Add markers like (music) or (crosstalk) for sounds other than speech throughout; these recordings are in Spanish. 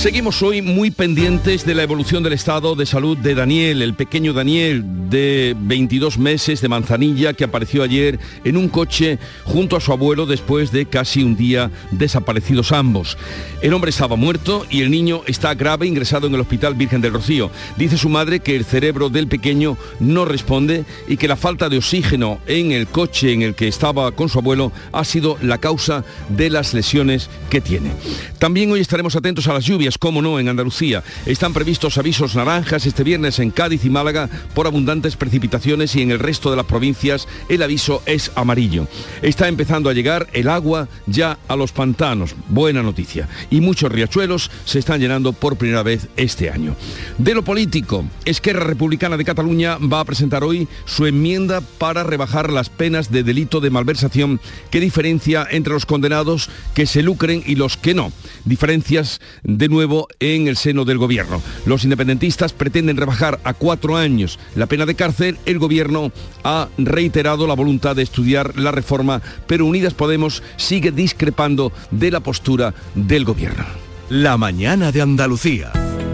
Seguimos hoy muy pendientes de la evolución del estado de salud de Daniel, el pequeño Daniel de 22 meses de Manzanilla que apareció ayer en un coche junto a su abuelo después de casi un día desaparecidos ambos. El hombre estaba muerto y el niño está grave ingresado en el Hospital Virgen del Rocío. Dice su madre que el cerebro del pequeño no responde y que la falta de oxígeno en el coche en el que estaba con su abuelo ha sido la causa de las lesiones que tiene. También hoy estaremos atentos a las lluvias como no, en Andalucía. Están previstos avisos naranjas este viernes en Cádiz y Málaga por abundantes precipitaciones y en el resto de las provincias el aviso es amarillo. Está empezando a llegar el agua ya a los pantanos. Buena noticia. Y muchos riachuelos se están llenando por primera vez este año. De lo político, Esquerra Republicana de Cataluña va a presentar hoy su enmienda para rebajar las penas de delito de malversación que diferencia entre los condenados que se lucren y los que no. Diferencias de nuevo en el seno del gobierno. Los independentistas pretenden rebajar a cuatro años la pena de cárcel. El gobierno ha reiterado la voluntad de estudiar la reforma, pero Unidas Podemos sigue discrepando de la postura del gobierno. La mañana de Andalucía.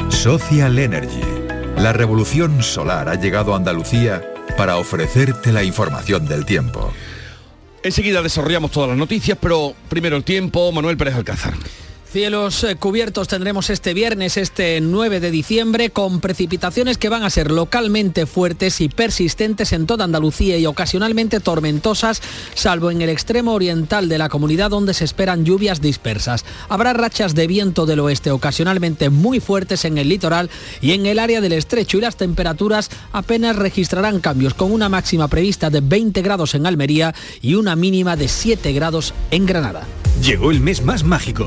Social Energy. La revolución solar ha llegado a Andalucía para ofrecerte la información del tiempo. Enseguida desarrollamos todas las noticias, pero primero el tiempo, Manuel Pérez Alcázar. Cielos eh, cubiertos tendremos este viernes, este 9 de diciembre, con precipitaciones que van a ser localmente fuertes y persistentes en toda Andalucía y ocasionalmente tormentosas, salvo en el extremo oriental de la comunidad donde se esperan lluvias dispersas. Habrá rachas de viento del oeste ocasionalmente muy fuertes en el litoral y en el área del estrecho y las temperaturas apenas registrarán cambios, con una máxima prevista de 20 grados en Almería y una mínima de 7 grados en Granada. Llegó el mes más mágico.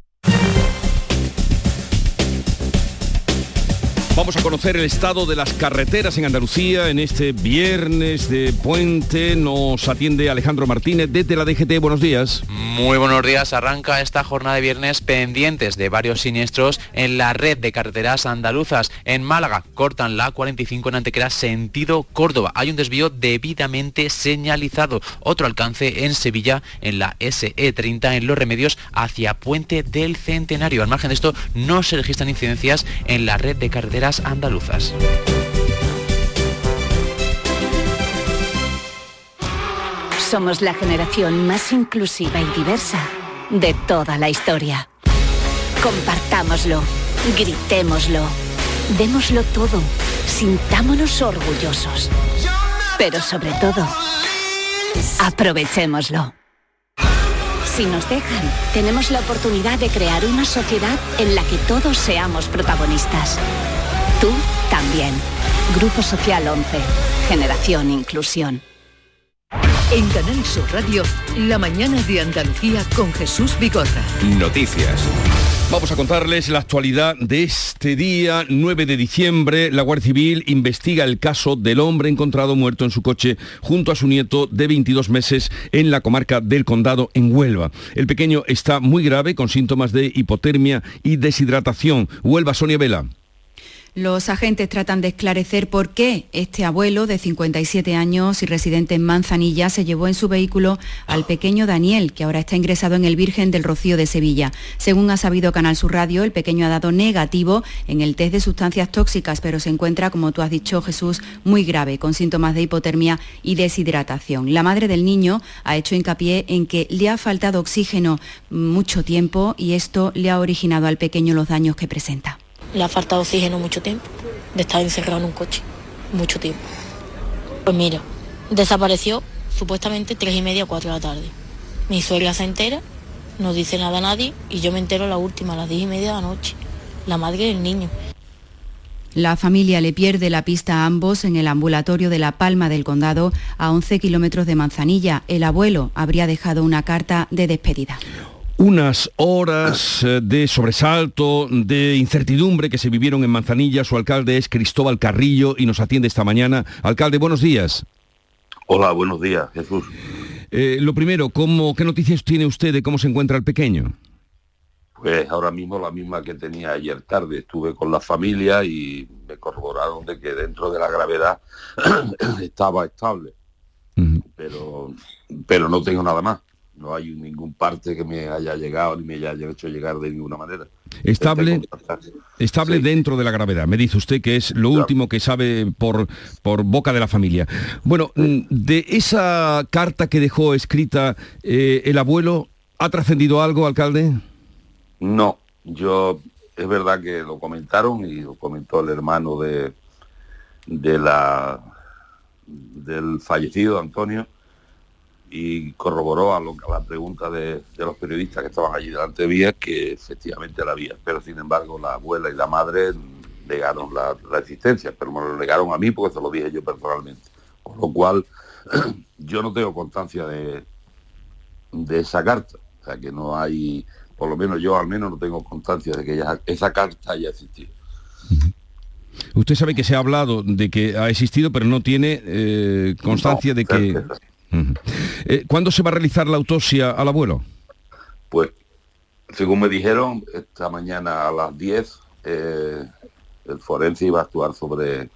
Vamos a conocer el estado de las carreteras en Andalucía en este viernes de puente. Nos atiende Alejandro Martínez desde la DGT. Buenos días. Muy buenos días. Arranca esta jornada de viernes pendientes de varios siniestros en la red de carreteras andaluzas. En Málaga cortan la 45 en Antequera sentido Córdoba. Hay un desvío debidamente señalizado. Otro alcance en Sevilla en la SE30 en Los Remedios hacia Puente del Centenario. Al margen de esto no se registran incidencias en la red de carreteras andaluzas. Somos la generación más inclusiva y diversa de toda la historia. Compartámoslo, gritémoslo, démoslo todo, sintámonos orgullosos. Pero sobre todo, aprovechémoslo. Si nos dejan, tenemos la oportunidad de crear una sociedad en la que todos seamos protagonistas. Tú también. Grupo Social 11. Generación Inclusión. En Canal Sur Radio, la mañana de Andalucía con Jesús Bigorra. Noticias. Vamos a contarles la actualidad de este día, 9 de diciembre. La Guardia Civil investiga el caso del hombre encontrado muerto en su coche junto a su nieto de 22 meses en la comarca del Condado, en Huelva. El pequeño está muy grave con síntomas de hipotermia y deshidratación. Huelva, Sonia Vela. Los agentes tratan de esclarecer por qué este abuelo de 57 años y residente en Manzanilla se llevó en su vehículo al pequeño Daniel, que ahora está ingresado en el Virgen del Rocío de Sevilla. Según ha sabido Canal Sur Radio, el pequeño ha dado negativo en el test de sustancias tóxicas, pero se encuentra, como tú has dicho, Jesús, muy grave, con síntomas de hipotermia y deshidratación. La madre del niño ha hecho hincapié en que le ha faltado oxígeno mucho tiempo y esto le ha originado al pequeño los daños que presenta le ha faltado oxígeno mucho tiempo, de estar encerrado en un coche, mucho tiempo. Pues mira, desapareció supuestamente tres y media, cuatro de la tarde. Mi suegra se entera, no dice nada a nadie y yo me entero la última, a las diez y media de la noche, la madre del niño. La familia le pierde la pista a ambos en el ambulatorio de La Palma del Condado, a 11 kilómetros de Manzanilla. El abuelo habría dejado una carta de despedida unas horas eh, de sobresalto, de incertidumbre que se vivieron en Manzanilla. Su alcalde es Cristóbal Carrillo y nos atiende esta mañana. Alcalde, buenos días. Hola, buenos días, Jesús. Eh, lo primero, ¿cómo, ¿qué noticias tiene usted de cómo se encuentra el pequeño? Pues ahora mismo la misma que tenía ayer tarde. Estuve con la familia y me corroboraron de que dentro de la gravedad (clears throat) estaba estable. Pero, pero no tengo nada más no hay ningún parte que me haya llegado ni me haya hecho llegar de ninguna manera. Estable, estable dentro de la gravedad. Me dice usted que es lo último que sabe por, por boca de la familia. Bueno, mm, de esa carta que dejó escrita eh, el abuelo, ¿ha trascendido algo, alcalde? No, yo es verdad que lo comentaron y lo comentó el hermano de, de la del fallecido Antonio y corroboró a, lo, la pregunta de, los periodistas que estaban allí delante de mí que efectivamente la había, pero sin embargo la abuela y la madre negaron la, la, existencia, pero me lo negaron a mí porque se lo dije yo personalmente. Con lo cual (clears throat) yo no tengo constancia de, de esa carta, o sea que no hay, por lo menos yo al menos no tengo constancia de que esa carta haya existido. Usted sabe que se ha hablado de que ha existido, pero no tiene eh, constancia de que... Eh, ¿Cuándo se va a realizar la autopsia al abuelo? Pues, según me dijeron, esta mañana a las 10 eh, el forense iba a actuar sobre,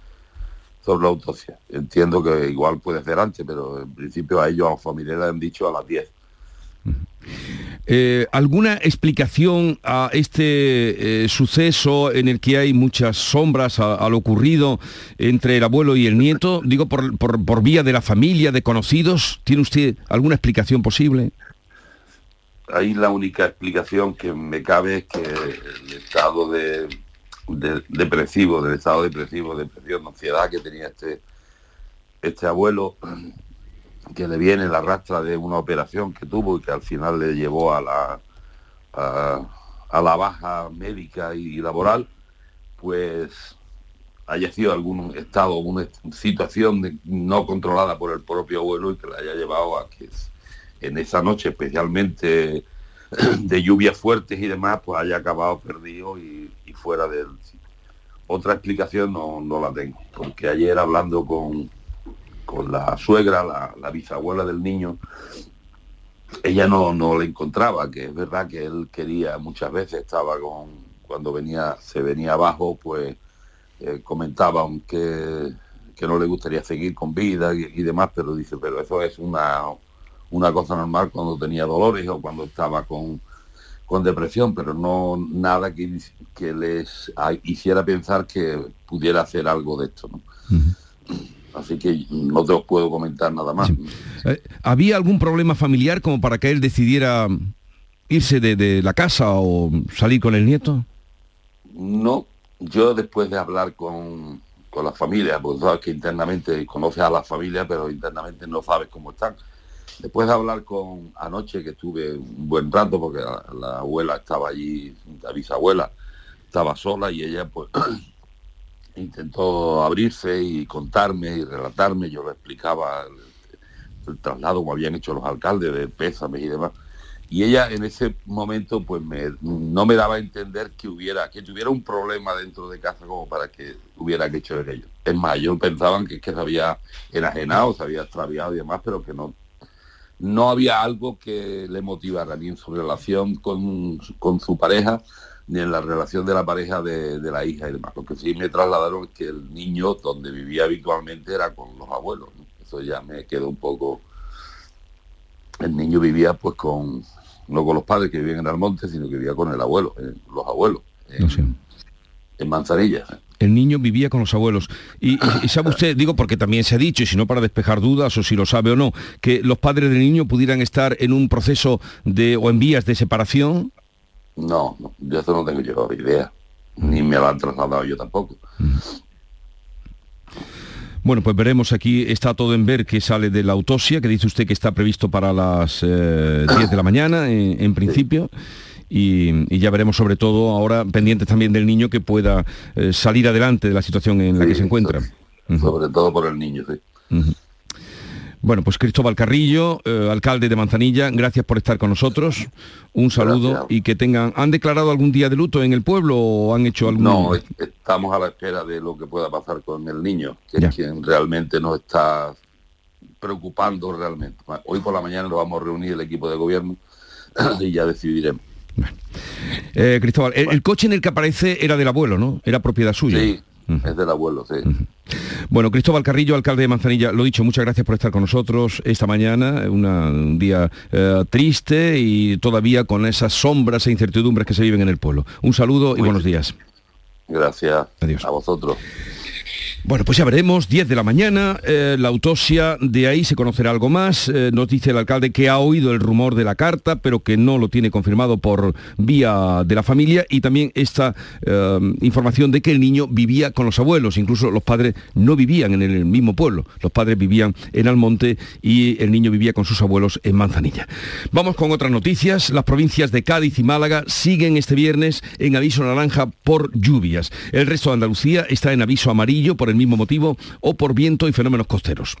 sobre la autopsia. Entiendo que igual puede ser antes, pero en principio a ellos, a los familiares, han dicho a las 10. Eh, ¿Alguna explicación a este eh, suceso en el que hay muchas sombras a, lo ocurrido entre el abuelo y el nieto? Digo, por, por, vía de la familia, de conocidos. ¿Tiene usted alguna explicación posible? Ahí la única explicación que me cabe es que el estado de, depresivo, del estado depresivo, depresión, ansiedad que tenía este, este abuelo, que le viene la rastra de una operación que tuvo y que al final le llevó a la, a, la baja médica y laboral, pues haya sido algún estado, una situación no controlada por el propio abuelo y que le haya llevado a que en esa noche, especialmente (clears throat) de lluvias fuertes y demás, pues haya acabado perdido y, fuera del Otra explicación no, no la tengo, porque ayer hablando con, con la suegra, la, bisabuela del niño, ella no, no le encontraba, que es verdad que él quería, muchas veces estaba con, cuando venía, se venía abajo, pues eh, comentaba que, que no le gustaría seguir con vida y, demás, pero dice, pero eso es una, una cosa normal cuando tenía dolores o cuando estaba con, con depresión, pero no nada que, que les hiciera pensar que pudiera hacer algo de esto. Así que no te os puedo comentar nada más. Eh, ¿Había algún problema familiar como para que él decidiera irse de, la casa o salir con el nieto? No, yo después de hablar con, la familia, porque sabes que internamente conoces a la familia, pero internamente no sabes cómo están. Después de hablar con anoche, que estuve un buen rato, porque la abuela estaba allí, la bisabuela estaba sola y ella pues (clears throat) intentó abrirse y contarme y relatarme, yo le explicaba el, traslado como habían hecho los alcaldes de Pésame y demás. Y ella en ese momento pues no me daba a entender que hubiera, que tuviera un problema dentro de casa como para que hubiera que hecho aquello. Es más, ellos pensaban que, que se había enajenado, se había extraviado y demás, pero que no, no había algo que le motivara ni en su relación con, con su pareja, ni en la relación de la pareja de, la hija y demás. Lo que sí me trasladaron es que el niño donde vivía habitualmente era con los abuelos. Eso ya me quedó un poco... El niño vivía pues con, no con los padres que vivían en el monte, sino que vivía con el abuelo, los abuelos, en, en Manzanilla. El niño vivía con los abuelos. Y, y, sabe (coughs) usted, digo porque también se ha dicho, y si no para despejar dudas, o si lo sabe o no, que los padres del niño pudieran estar en un proceso de o en vías de separación. No, yo eso no tengo yo idea, ni me lo han trasladado yo tampoco. Bueno, pues veremos aquí, está todo en ver que sale de la autopsia, que dice usted que está previsto para las 10 eh, de la mañana, en, principio. y, ya veremos sobre todo ahora pendientes también del niño que pueda eh, salir adelante de la situación en la que se encuentra. Sobre, todo por el niño, sí. Bueno, pues Cristóbal Carrillo, eh, alcalde de Manzanilla, gracias por estar con nosotros. Un saludo y que tengan... ¿Han declarado algún día de luto en el pueblo o han hecho algún... No, estamos a la espera de lo que pueda pasar con el niño, que es quien realmente nos está preocupando realmente. Hoy por la mañana nos vamos a reunir el equipo de gobierno (clears throat) y ya decidiremos. Eh, Cristóbal, el, coche en el que aparece era del abuelo, ¿no? Era propiedad suya. Sí, es del abuelo, sí. Bueno, Cristóbal Carrillo, alcalde de Manzanilla, lo dicho, muchas gracias por estar con nosotros esta mañana, un día eh, triste y todavía con esas sombras e incertidumbres que se viven en el pueblo. Un saludo y buenos días. Gracias. Adiós. A vosotros. Bueno, pues ya veremos, 10 de la mañana, eh, la autopsia, de ahí se conocerá algo más. Eh, nos dice el alcalde que ha oído el rumor de la carta, pero que no lo tiene confirmado por vía de la familia y también esta eh, información de que el niño vivía con los abuelos, incluso los padres no vivían en el mismo pueblo, los padres vivían en Almonte y el niño vivía con sus abuelos en Manzanilla. Vamos con otras noticias, las provincias de Cádiz y Málaga siguen este viernes en aviso naranja por lluvias. El resto de Andalucía está en aviso amarillo por el mismo motivo o por viento y fenómenos costeros.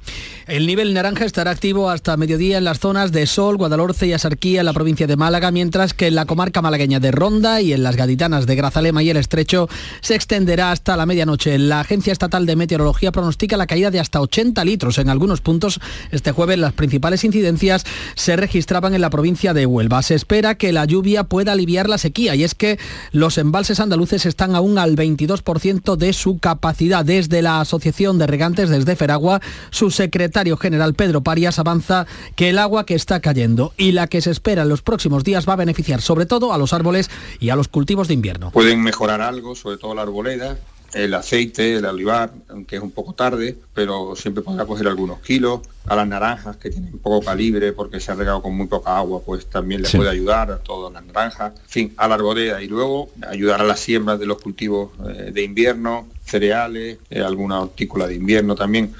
El nivel naranja estará activo hasta mediodía en las zonas de Sol, Guadalhorce y Asarquía en la provincia de Málaga, mientras que en la comarca malagueña de Ronda y en las gaditanas de Grazalema y el Estrecho se extenderá hasta la medianoche. La Agencia Estatal de Meteorología pronostica la caída de hasta 80 litros en algunos puntos. Este jueves las principales incidencias se registraban en la provincia de Huelva. Se espera que la lluvia pueda aliviar la sequía y es que los embalses andaluces están aún al 22% de su capacidad. Desde Asociación de Regantes desde Feragua, su secretario general Pedro Parias avanza que el agua que está cayendo y la que se espera en los próximos días va a beneficiar sobre todo a los árboles y a los cultivos de invierno. Pueden mejorar algo, sobre todo la arboleda, el aceite, el olivar, aunque es un poco tarde, pero siempre podrá coger algunos kilos. A las naranjas que tienen poco calibre porque se ha regado con muy poca agua, pues también le puede ayudar a todas las naranjas. En fin, a la arboleda y luego ayudar a las siembras de los cultivos eh, de invierno, cereales, eh, alguna hortícola de invierno también.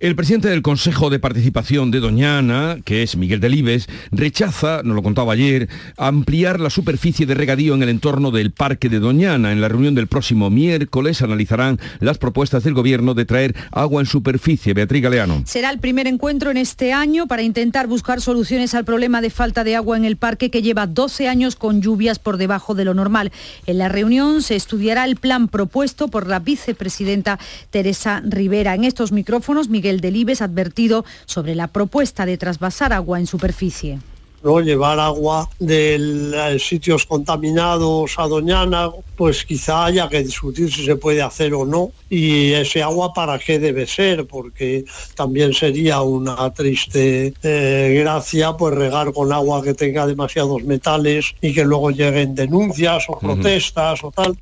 El presidente del Consejo de Participación de Doñana, que es Miguel Delibes, rechaza, nos lo contaba ayer, ampliar la superficie de regadío en el entorno del Parque de Doñana. En la reunión del próximo miércoles analizarán las propuestas del Gobierno de traer agua en superficie. Beatriz Galeano. Será el primer encuentro en este año para intentar buscar soluciones al problema de falta de agua en el parque que lleva 12 años con lluvias por debajo de lo normal. En la reunión se estudiará el plan propuesto por la vicepresidenta Teresa Rivera. En estos micrófonos, Miguel el Delibes advertido sobre la propuesta de trasvasar agua en superficie. ¿no? llevar agua de eh, sitios contaminados a Doñana, pues quizá haya que discutir si se puede hacer o no y ese agua para qué debe ser, porque también sería una triste eh, gracia pues regar con agua que tenga demasiados metales y que luego lleguen denuncias o protestas o tal.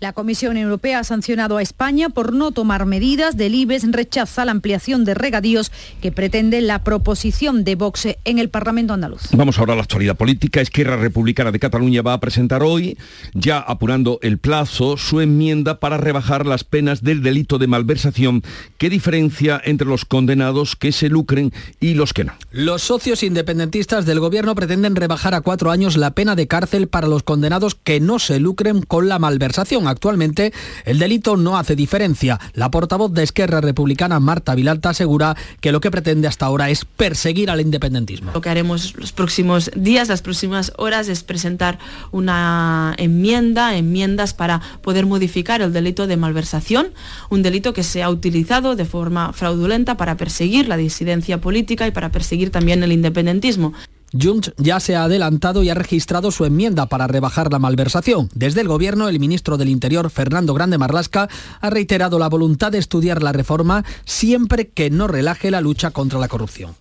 La Comisión Europea ha sancionado a España por no tomar medidas. Del IBES rechaza la ampliación de regadíos que pretende la proposición de Vox en el Parlamento andaluz. Vamos ahora a la actualidad política. Esquerra Republicana de Cataluña va a presentar hoy, ya apurando el plazo, su enmienda para rebajar las penas del delito de malversación que diferencia entre los condenados que se lucren y los que no. Los socios independentistas del gobierno pretenden rebajar a cuatro años la pena de cárcel para los condenados que no se lucren con la malversación Actualmente el delito no hace diferencia. La portavoz de Esquerra Republicana, Marta Vilalta, asegura que lo que pretende hasta ahora es perseguir al independentismo. Lo que haremos los próximos días, las próximas horas, es presentar una enmienda, enmiendas para poder modificar el delito de malversación, un delito que se ha utilizado de forma fraudulenta para perseguir la disidencia política y para perseguir también el independentismo. Junts ya se ha adelantado y ha registrado su enmienda para rebajar la malversación. Desde el Gobierno, el ministro del Interior, Fernando Grande Marlasca, ha reiterado la voluntad de estudiar la reforma siempre que no relaje la lucha contra la corrupción.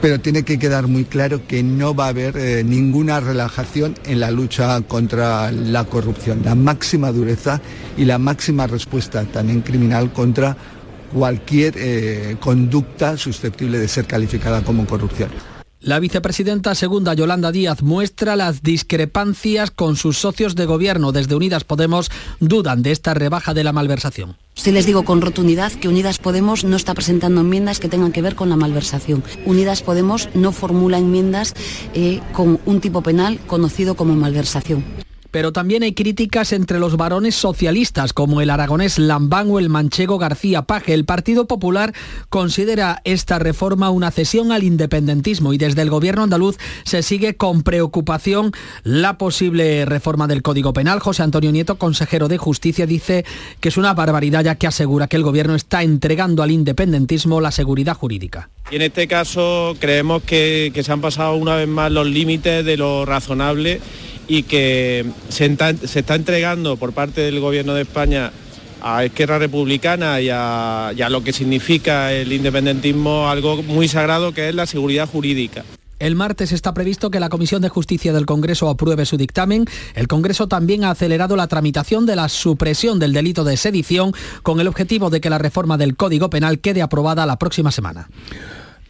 Pero tiene que quedar muy claro que no va a haber eh, ninguna relajación en la lucha contra la corrupción. La máxima dureza y la máxima respuesta también criminal contra cualquier eh, conducta susceptible de ser calificada como corrupción. La vicepresidenta segunda Yolanda Díaz muestra las discrepancias con sus socios de gobierno. Desde Unidas Podemos dudan de esta rebaja de la malversación Sí les digo con rotundidad que Unidas Podemos no está presentando enmiendas que tengan que ver con la malversación. Unidas Podemos no formula enmiendas eh, con un tipo penal conocido como malversación. Pero también hay críticas entre los varones socialistas, como el aragonés Lambán o el manchego García Paje. El Partido Popular considera esta reforma una cesión al independentismo y desde el gobierno andaluz se sigue con preocupación la posible reforma del Código Penal. José Antonio Nieto, consejero de Justicia, dice que es una barbaridad ya que asegura que el gobierno está entregando al independentismo la seguridad jurídica. Y en este caso creemos que, que se han pasado una vez más los límites de lo razonable y que se está, entregando por parte del Gobierno de España a Esquerra Republicana y a, y a, lo que significa el independentismo algo muy sagrado que es la seguridad jurídica. El martes está previsto que la Comisión de Justicia del Congreso apruebe su dictamen. El Congreso también ha acelerado la tramitación de la supresión del delito de sedición con el objetivo de que la reforma del Código Penal quede aprobada la próxima semana.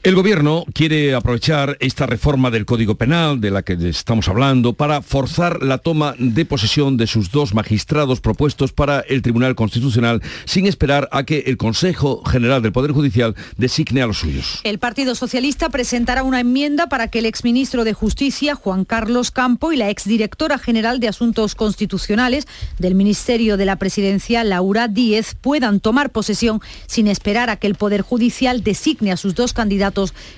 El gobierno quiere aprovechar esta reforma del Código Penal de la que estamos hablando para forzar la toma de posesión de sus dos magistrados propuestos para el Tribunal Constitucional sin esperar a que el Consejo General del Poder Judicial designe a los suyos. El Partido Socialista presentará una enmienda para que el exministro de Justicia, Juan Carlos Campo, y la exdirectora general de Asuntos Constitucionales del Ministerio de la Presidencia, Laura Díez, puedan tomar posesión sin esperar a que el Poder Judicial designe a sus dos candidatos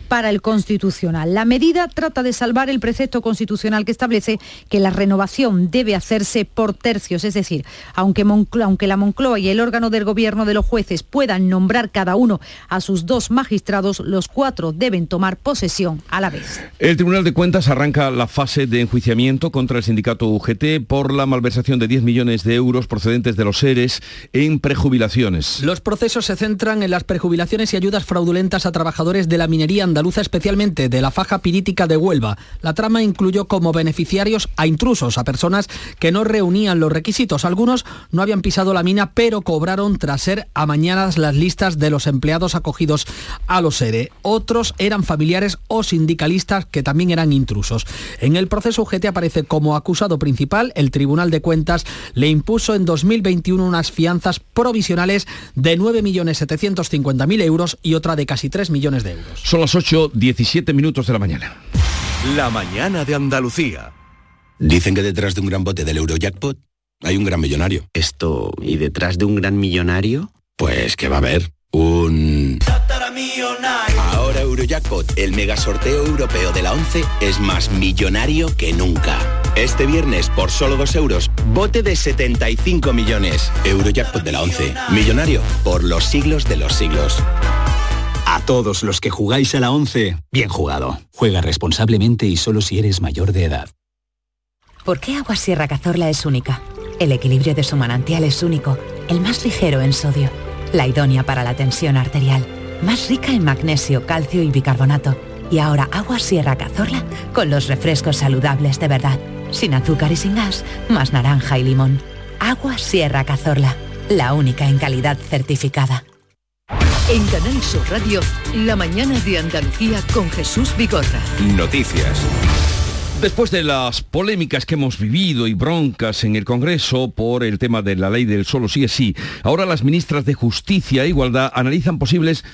para el Constitucional. La medida trata de salvar el precepto constitucional que establece que la renovación debe hacerse por tercios, es decir, aunque, aunque la Moncloa y el órgano del gobierno de los jueces puedan nombrar cada uno a sus dos magistrados, los cuatro deben tomar posesión a la vez. El Tribunal de Cuentas arranca la fase de enjuiciamiento contra el sindicato UGT por la malversación de 10 millones de euros procedentes de los seres en prejubilaciones. Los procesos se centran en las prejubilaciones y ayudas fraudulentas a trabajadores de la minería andaluza, especialmente de la faja pirítica de Huelva. La trama incluyó como beneficiarios a intrusos, a personas que no reunían los requisitos. Algunos no habían pisado la mina, pero cobraron tras ser amañadas las listas de los empleados acogidos a los ERE. Otros eran familiares o sindicalistas que también eran intrusos. En el proceso UGT aparece como acusado principal. El Tribunal de Cuentas le impuso en 2021 unas fianzas provisionales de 9.750.000 euros y otra de casi 3 millones de euros. Son las 8, 17 minutos de la mañana. La mañana de Andalucía. Dicen que detrás de un gran bote del Eurojackpot hay un gran millonario. Esto, ¿y detrás de un gran millonario? Pues que va a haber un... Ahora Eurojackpot, el mega sorteo europeo de la 11, es más millonario que nunca. Este viernes, por solo 2 euros, bote de 75 millones. Eurojackpot de la 11, millonario por los siglos de los siglos. A todos los que jugáis a la 11, bien jugado. Juega responsablemente y solo si eres mayor de edad. ¿Por qué Agua Sierra Cazorla es única? El equilibrio de su manantial es único, el más ligero en sodio, la idónea para la tensión arterial, más rica en magnesio, calcio y bicarbonato. Y ahora Agua Sierra Cazorla con los refrescos saludables de verdad, sin azúcar y sin gas, más naranja y limón. Agua Sierra Cazorla, la única en calidad certificada. En Canal Sur Radio, la mañana de Andalucía con Jesús Vigorra. Noticias. Después de las polémicas que hemos vivido y broncas en el Congreso por el tema de la ley del solo sí es sí, ahora las ministras de Justicia e Igualdad analizan posibles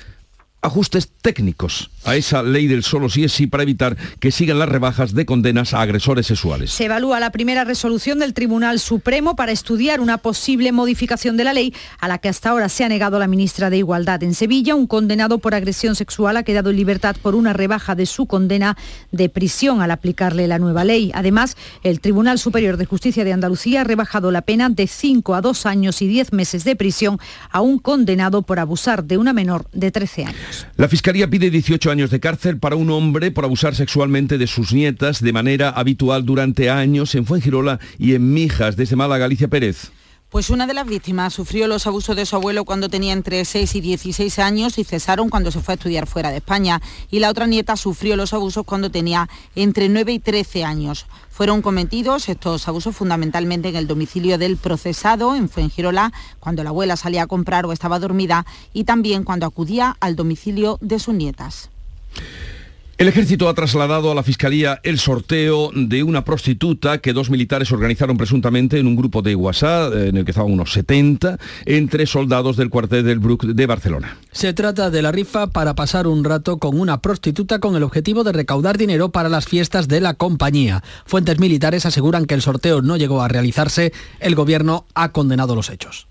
ajustes técnicos a esa ley del solo sí es sí para evitar que sigan las rebajas de condenas a agresores sexuales. Se evalúa la primera resolución del Tribunal Supremo para estudiar una posible modificación de la ley a la que hasta ahora se ha negado la ministra de Igualdad. En Sevilla, un condenado por agresión sexual ha quedado en libertad por una rebaja de su condena de prisión al aplicarle la nueva ley. Además, el Tribunal Superior de Justicia de Andalucía ha rebajado la pena de 5 a 2 años y 10 meses de prisión a un condenado por abusar de una menor de 13 años. La Fiscalía pide 18 años de cárcel para un hombre por abusar sexualmente de sus nietas de manera habitual durante años en Fuengirola y en Mijas, desde Málaga, Galicia Pérez. Pues una de las víctimas sufrió los abusos de su abuelo cuando tenía entre 6 y 16 años y cesaron cuando se fue a estudiar fuera de España. Y la otra nieta sufrió los abusos cuando tenía entre 9 y 13 años. Fueron cometidos estos abusos fundamentalmente en el domicilio del procesado, en Fuengirola, cuando la abuela salía a comprar o estaba dormida, y también cuando acudía al domicilio de sus nietas. El ejército ha trasladado a la Fiscalía el sorteo de una prostituta que dos militares organizaron presuntamente en un grupo de WhatsApp, en el que estaban unos 70, entre soldados del cuartel del Brook de Barcelona. Se trata de la rifa para pasar un rato con una prostituta con el objetivo de recaudar dinero para las fiestas de la compañía. Fuentes militares aseguran que el sorteo no llegó a realizarse. El gobierno ha condenado los hechos.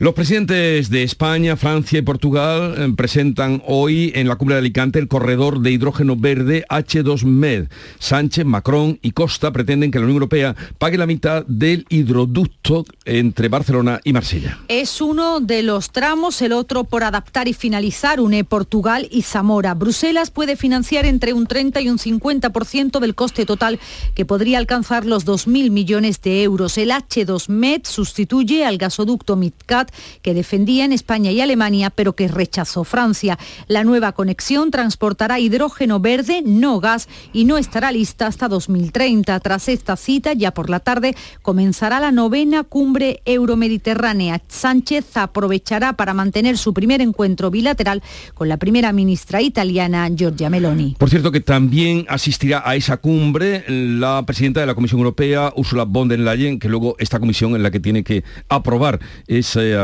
Los presidentes de España, Francia y Portugal eh, presentan hoy en la cumbre de Alicante el corredor de hidrógeno verde H2Med. Sánchez, Macron y Costa pretenden que la Unión Europea pague la mitad del hidroducto entre Barcelona y Marsella. Es uno de los tramos, el otro por adaptar y finalizar, une Portugal y Zamora. Bruselas puede financiar entre un 30 y un 50% del coste total, que podría alcanzar los 2.000 millones de euros. El H2Med sustituye al gasoducto MidCat que defendía en España y Alemania, pero que rechazó Francia. La nueva conexión transportará hidrógeno verde, no gas, y no estará lista hasta 2030. Tras esta cita, ya por la tarde, comenzará la novena cumbre euromediterránea. Sánchez aprovechará para mantener su primer encuentro bilateral con la primera ministra italiana, Giorgia Meloni. Por cierto que también asistirá a esa cumbre la presidenta de la Comisión Europea, Ursula von der Leyen, que luego esta comisión en la que tiene que aprobar ese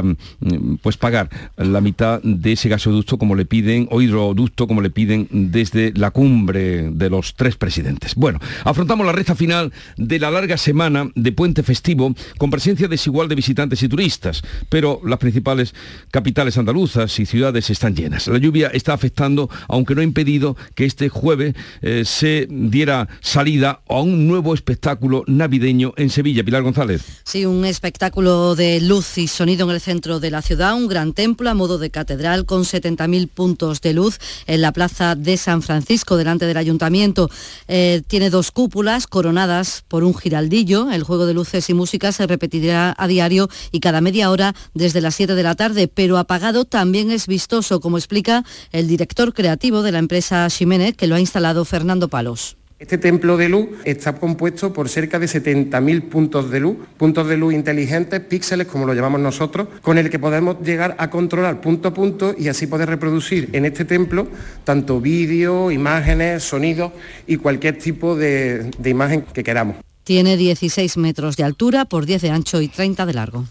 pues pagar la mitad de ese gasoducto como le piden, o hidroducto como le piden desde la cumbre de los tres presidentes. Bueno, afrontamos la recta final de la larga semana de puente festivo con presencia desigual de visitantes y turistas, pero las principales capitales andaluzas y ciudades están llenas. La lluvia está afectando, aunque no ha impedido que este jueves eh, se diera salida a un nuevo espectáculo navideño en Sevilla. Pilar González. Sí, un espectáculo de luz y sonido en el centro de la ciudad, un gran templo a modo de catedral con 70.000 puntos de luz en la plaza de San Francisco, delante del ayuntamiento. Eh, tiene dos cúpulas coronadas por un giraldillo. El juego de luces y música se repetirá a diario y cada media hora desde las 7 de la tarde, pero apagado también es vistoso, como explica el director creativo de la empresa Ximénez, que lo ha instalado Fernando Palos. Este templo de luz está compuesto por cerca de 70.000 puntos de luz, puntos de luz inteligentes, píxeles como lo llamamos nosotros, con el que podemos llegar a controlar punto a punto y así poder reproducir en este templo tanto vídeo, imágenes, sonidos y cualquier tipo de, de imagen que queramos. Tiene 16 metros de altura por 10 de ancho y 30 de largo.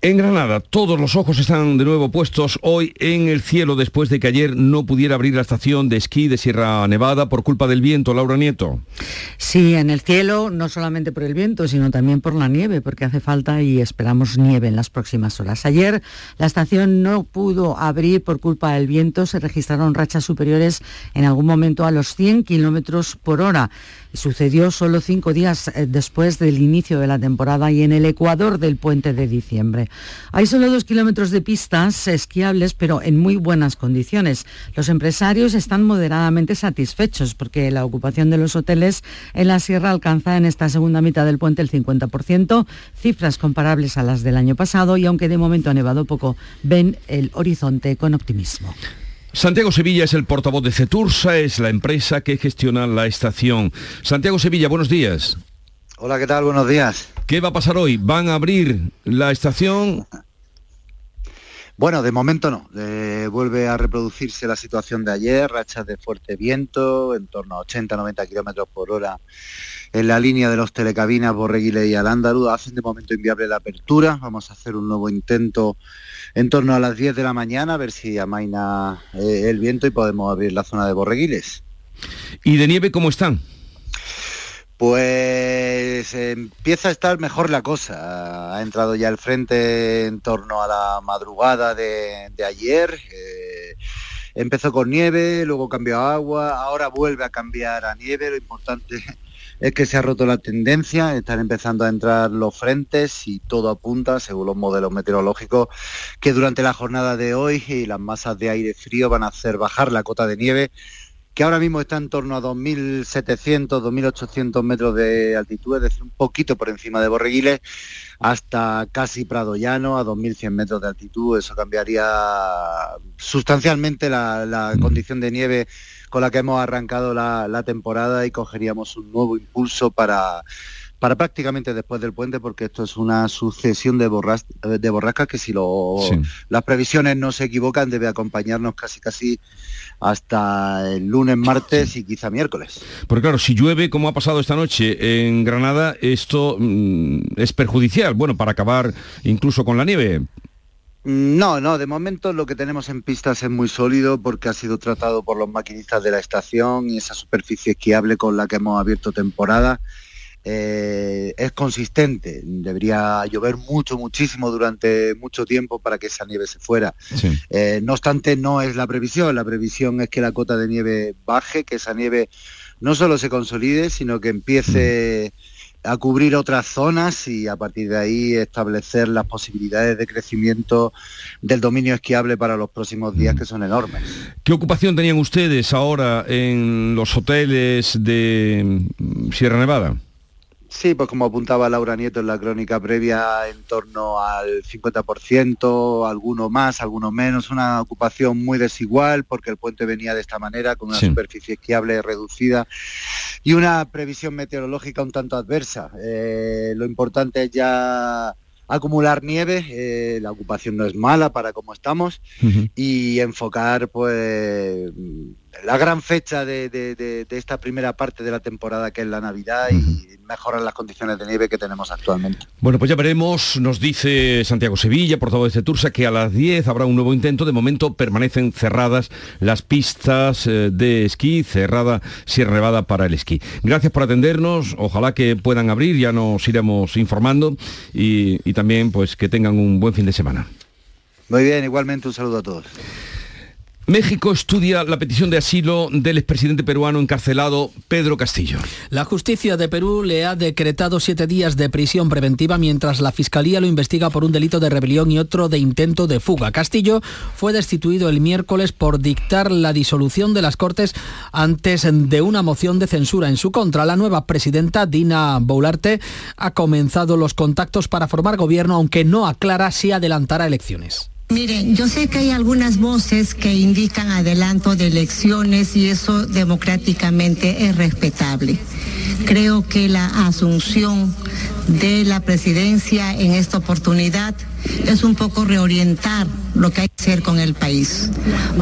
En Granada, todos los ojos están de nuevo puestos hoy en el cielo después de que ayer no pudiera abrir la estación de esquí de Sierra Nevada por culpa del viento. Laura Nieto. Sí, en el cielo, no solamente por el viento, sino también por la nieve, porque hace falta y esperamos nieve en las próximas horas. Ayer la estación no pudo abrir por culpa del viento, se registraron rachas superiores en algún momento a los 100 kilómetros por hora. Sucedió solo cinco días eh, después del inicio de la temporada y en el ecuador del puente de diciembre. Hay solo dos kilómetros de pistas esquiables, pero en muy buenas condiciones. Los empresarios están moderadamente satisfechos porque la ocupación de los hoteles en la sierra alcanza en esta segunda mitad del puente el 50%, cifras comparables a las del año pasado y aunque de momento ha nevado poco, ven el horizonte con optimismo. Santiago Sevilla es el portavoz de Cetursa, es la empresa que gestiona la estación. Santiago Sevilla, buenos días. Hola, ¿qué tal? Buenos días. ¿Qué va a pasar hoy? ¿Van a abrir la estación? Bueno, de momento no. Eh, vuelve a reproducirse la situación de ayer, rachas de fuerte viento, en torno a 80-90 kilómetros por hora en la línea de los telecabinas Borreguile y Alándaru. Hacen de momento inviable la apertura. Vamos a hacer un nuevo intento en torno a las 10 de la mañana, a ver si amaina eh, el viento y podemos abrir la zona de Borreguiles. ¿Y de nieve cómo están? Pues empieza a estar mejor la cosa. Ha entrado ya el frente en torno a la madrugada de, ayer. Eh, empezó con nieve, luego cambió a agua, ahora vuelve a cambiar a nieve. Lo importante es que se ha roto la tendencia, están empezando a entrar los frentes y todo apunta, según los modelos meteorológicos, que durante la jornada de hoy y las masas de aire frío van a hacer bajar la cota de nieve que ahora mismo está en torno a 2.700, 2.800 metros de altitud, es decir, un poquito por encima de Borreguiles, hasta casi Prado Llano, a 2.100 metros de altitud. Eso cambiaría sustancialmente la, mm. condición de nieve con la que hemos arrancado la, temporada y cogeríamos un nuevo impulso para para prácticamente después del puente, porque esto es una sucesión de, borras, de borrascas que si lo, las previsiones no se equivocan debe acompañarnos casi casi hasta el lunes, martes y quizá miércoles. Porque claro, si llueve como ha pasado esta noche en Granada, esto mm, es perjudicial, bueno, para acabar incluso con la nieve. No, no, de momento lo que tenemos en pistas es muy sólido porque ha sido tratado por los maquinistas de la estación y esa superficie esquiable con la que hemos abierto temporada eh, es consistente. Debería llover mucho, muchísimo durante mucho tiempo para que esa nieve se fuera. Eh, no obstante, no es la previsión. La previsión es que la cota de nieve baje, que esa nieve no solo se consolide, sino que empiece a cubrir otras zonas y a partir de ahí establecer las posibilidades de crecimiento del dominio esquiable para los próximos días que son enormes. ¿Qué ocupación tenían ustedes ahora en los hoteles de Sierra Nevada? Sí, pues como apuntaba Laura Nieto en la crónica previa, en torno al 50%, alguno más, alguno menos, una ocupación muy desigual porque el puente venía de esta manera, con una superficie esquiable reducida y una previsión meteorológica un tanto adversa. Eh, lo importante es ya acumular nieve, eh, la ocupación no es mala para cómo estamos, y enfocar pues la gran fecha de, esta primera parte de la temporada que es la Navidad y mejorar las condiciones de nieve que tenemos actualmente. Bueno, pues ya veremos, nos dice Santiago Sevilla, portavoz de Tursa, que a las 10 habrá un nuevo intento. De momento permanecen cerradas las pistas eh, de esquí, cerrada Sierra Nevada para el esquí. Gracias por atendernos, ojalá que puedan abrir, ya nos iremos informando y, y también pues que tengan un buen fin de semana. Muy bien, igualmente un saludo a todos. México estudia la petición de asilo del expresidente peruano encarcelado Pedro Castillo. La justicia de Perú le ha decretado siete días de prisión preventiva mientras la fiscalía lo investiga por un delito de rebelión y otro de intento de fuga. Castillo fue destituido el miércoles por dictar la disolución de las Cortes antes de una moción de censura en su contra. La nueva presidenta, Dina Boularte, ha comenzado los contactos para formar gobierno, aunque no aclara si adelantará elecciones. Miren, yo sé que hay algunas voces que indican adelanto de elecciones y eso democráticamente es respetable. Creo que la asunción de la presidencia en esta oportunidad es un poco reorientar lo que hay que hacer con el país.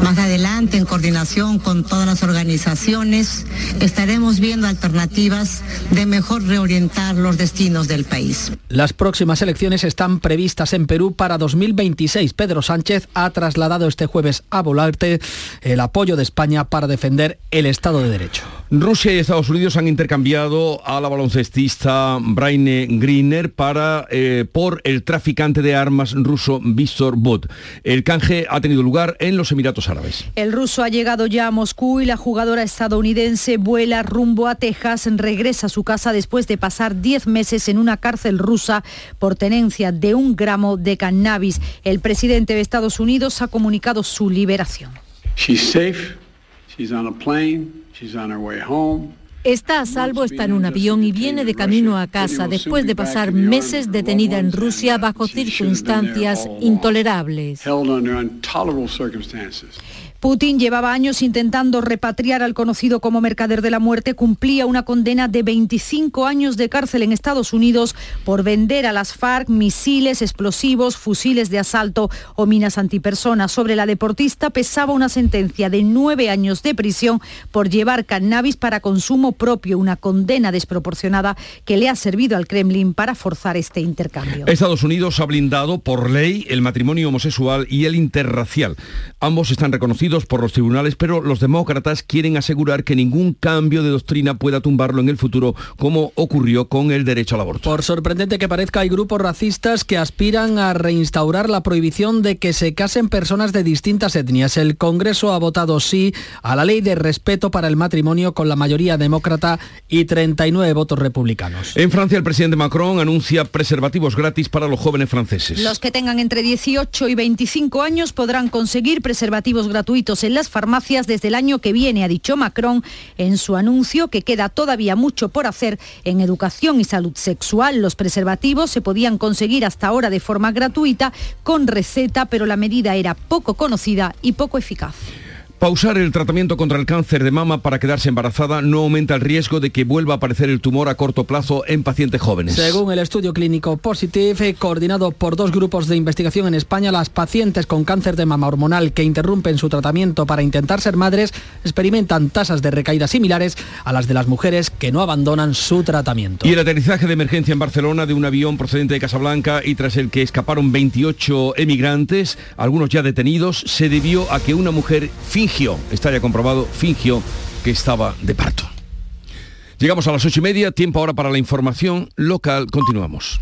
Más adelante, en coordinación con todas las organizaciones, estaremos viendo alternativas de mejor reorientar los destinos del país. Las próximas elecciones están previstas en Perú para 2026. Pedro Sánchez ha trasladado este jueves a Volarte el apoyo de España para defender el Estado de Derecho. Rusia y Estados Unidos han intercambiado a la baloncestista Braine Greener para, eh, por el traficante de armas ruso Víctor Bot. El canje ha tenido lugar en los Emiratos Árabes. El ruso ha llegado ya a Moscú y la jugadora estadounidense vuela rumbo a Texas, regresa a su casa después de pasar 10 meses en una cárcel rusa por tenencia de un gramo de cannabis. El presidente de Estados Unidos ha comunicado su liberación. Está a salvo, está en un avión y viene de camino a casa después de pasar meses detenida en Rusia bajo circunstancias intolerables. Putin llevaba años intentando repatriar al conocido como mercader de la muerte, cumplía una condena de 25 años de cárcel en Estados Unidos por vender a las FARC misiles, explosivos, fusiles de asalto o minas antipersonas. Sobre la deportista pesaba una sentencia de nueve años de prisión por llevar cannabis para consumo propio, una condena desproporcionada que le ha servido al Kremlin para forzar este intercambio. Estados Unidos ha blindado por ley el matrimonio homosexual y el interracial. Ambos están reconocidos por los tribunales, pero los demócratas quieren asegurar que ningún cambio de doctrina pueda tumbarlo en el futuro, como ocurrió con el derecho al aborto. Por sorprendente que parezca, hay grupos racistas que aspiran a reinstaurar la prohibición de que se casen personas de distintas etnias. El Congreso ha votado sí a la ley de respeto para el matrimonio con la mayoría demócrata y 39 votos republicanos. En Francia, el presidente Macron anuncia preservativos gratis para los jóvenes franceses. Los que tengan entre 18 y 25 años podrán conseguir preservativos gratuitos en las farmacias desde el año que viene, ha dicho Macron en su anuncio que queda todavía mucho por hacer en educación y salud sexual. Los preservativos se podían conseguir hasta ahora de forma gratuita con receta, pero la medida era poco conocida y poco eficaz. Pausar el tratamiento contra el cáncer de mama para quedarse embarazada no aumenta el riesgo de que vuelva a aparecer el tumor a corto plazo en pacientes jóvenes. Según el estudio clínico Positive, coordinado por dos grupos de investigación en España, las pacientes con cáncer de mama hormonal que interrumpen su tratamiento para intentar ser madres experimentan tasas de recaída similares a las de las mujeres que no abandonan su tratamiento. Y el aterrizaje de emergencia en Barcelona de un avión procedente de Casablanca y tras el que escaparon 28 emigrantes, algunos ya detenidos, se debió a que una mujer fingió, está ya comprobado, fingió que estaba de parto. Llegamos a las ocho y media, tiempo ahora para la información local. Continuamos.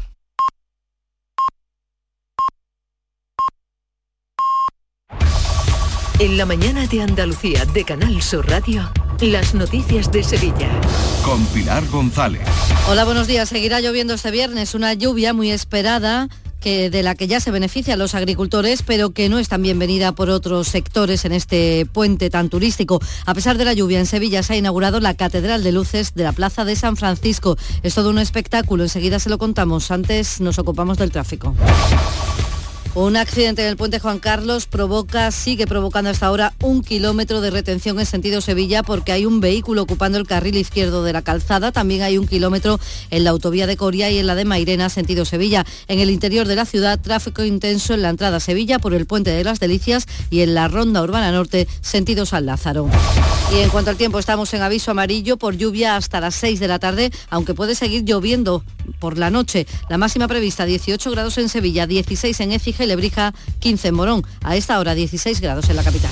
En la mañana de Andalucía de Canal Sur Radio, las noticias de Sevilla. Con Pilar González. Hola, buenos días. Seguirá lloviendo este viernes, una lluvia muy esperada de la que ya se benefician los agricultores, pero que no es tan bienvenida por otros sectores en este puente tan turístico. A pesar de la lluvia, en Sevilla se ha inaugurado la Catedral de Luces de la Plaza de San Francisco. Es todo un espectáculo, enseguida se lo contamos. Antes nos ocupamos del tráfico. Un accidente en el puente Juan Carlos provoca, sigue provocando hasta ahora un kilómetro de retención en sentido Sevilla porque hay un vehículo ocupando el carril izquierdo de la calzada. También hay un kilómetro en la autovía de Coria y en la de Mairena, sentido Sevilla. En el interior de la ciudad, tráfico intenso en la entrada a Sevilla por el puente de las Delicias y en la ronda urbana norte, sentido San Lázaro. Y en cuanto al tiempo, estamos en aviso amarillo por lluvia hasta las 6 de la tarde, aunque puede seguir lloviendo por la noche. La máxima prevista 18 grados en Sevilla, 16 en Écija y Lebrija, 15 en Morón. A esta hora 16 grados en la capital.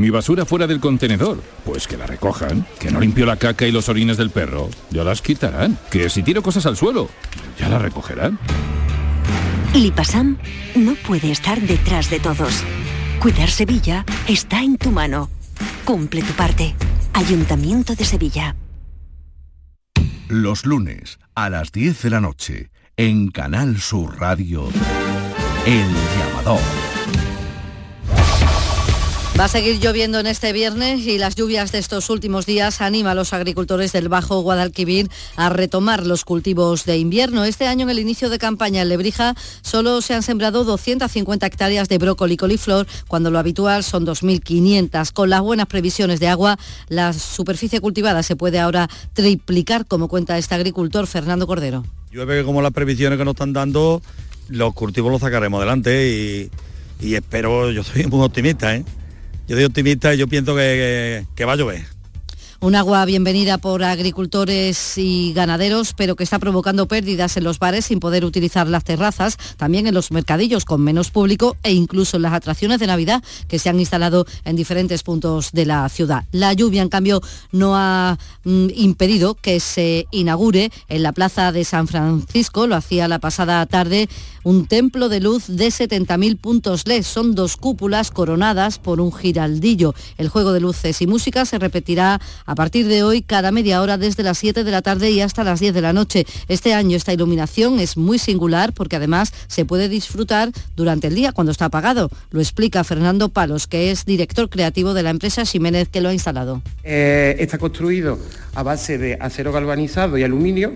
Mi basura fuera del contenedor. Pues que la recojan. Que no limpio la caca y los orines del perro. Ya las quitarán. Que si tiro cosas al suelo, ya las recogerán. Lipasam no puede estar detrás de todos. Cuidar Sevilla está en tu mano. Cumple tu parte. Ayuntamiento de Sevilla. Los lunes a las 10 de la noche en Canal Sur Radio. El llamador. Va a seguir lloviendo en este viernes y las lluvias de estos últimos días anima a los agricultores del Bajo Guadalquivir a retomar los cultivos de invierno. Este año en el inicio de campaña en Lebrija solo se han sembrado 250 hectáreas de brócoli y coliflor, cuando lo habitual son 2.500. Con las buenas previsiones de agua, la superficie cultivada se puede ahora triplicar, como cuenta este agricultor Fernando Cordero. Llueve como las previsiones que nos están dando, los cultivos los sacaremos adelante y, y espero, yo soy muy optimista, ¿eh? Yo soy optimista y yo pienso que, que, va a llover. Un agua bienvenida por agricultores y ganaderos, pero que está provocando pérdidas en los bares sin poder utilizar las terrazas, también en los mercadillos con menos público e incluso en las atracciones de Navidad que se han instalado en diferentes puntos de la ciudad. La lluvia, en cambio, no ha mm, impedido que se inaugure en la plaza de San Francisco, lo hacía la pasada tarde, un templo de luz de 70.000 puntos LED. Son dos cúpulas coronadas por un giraldillo. El juego de luces y música se repetirá a partir de hoy cada media hora desde las 7 de la tarde y hasta las 10 de la noche. Este año esta iluminación es muy singular porque además se puede disfrutar durante el día cuando está apagado. Lo explica Fernando Palos, que es director creativo de la empresa Ximénez que lo ha instalado. Eh, está construido a base de acero galvanizado y aluminio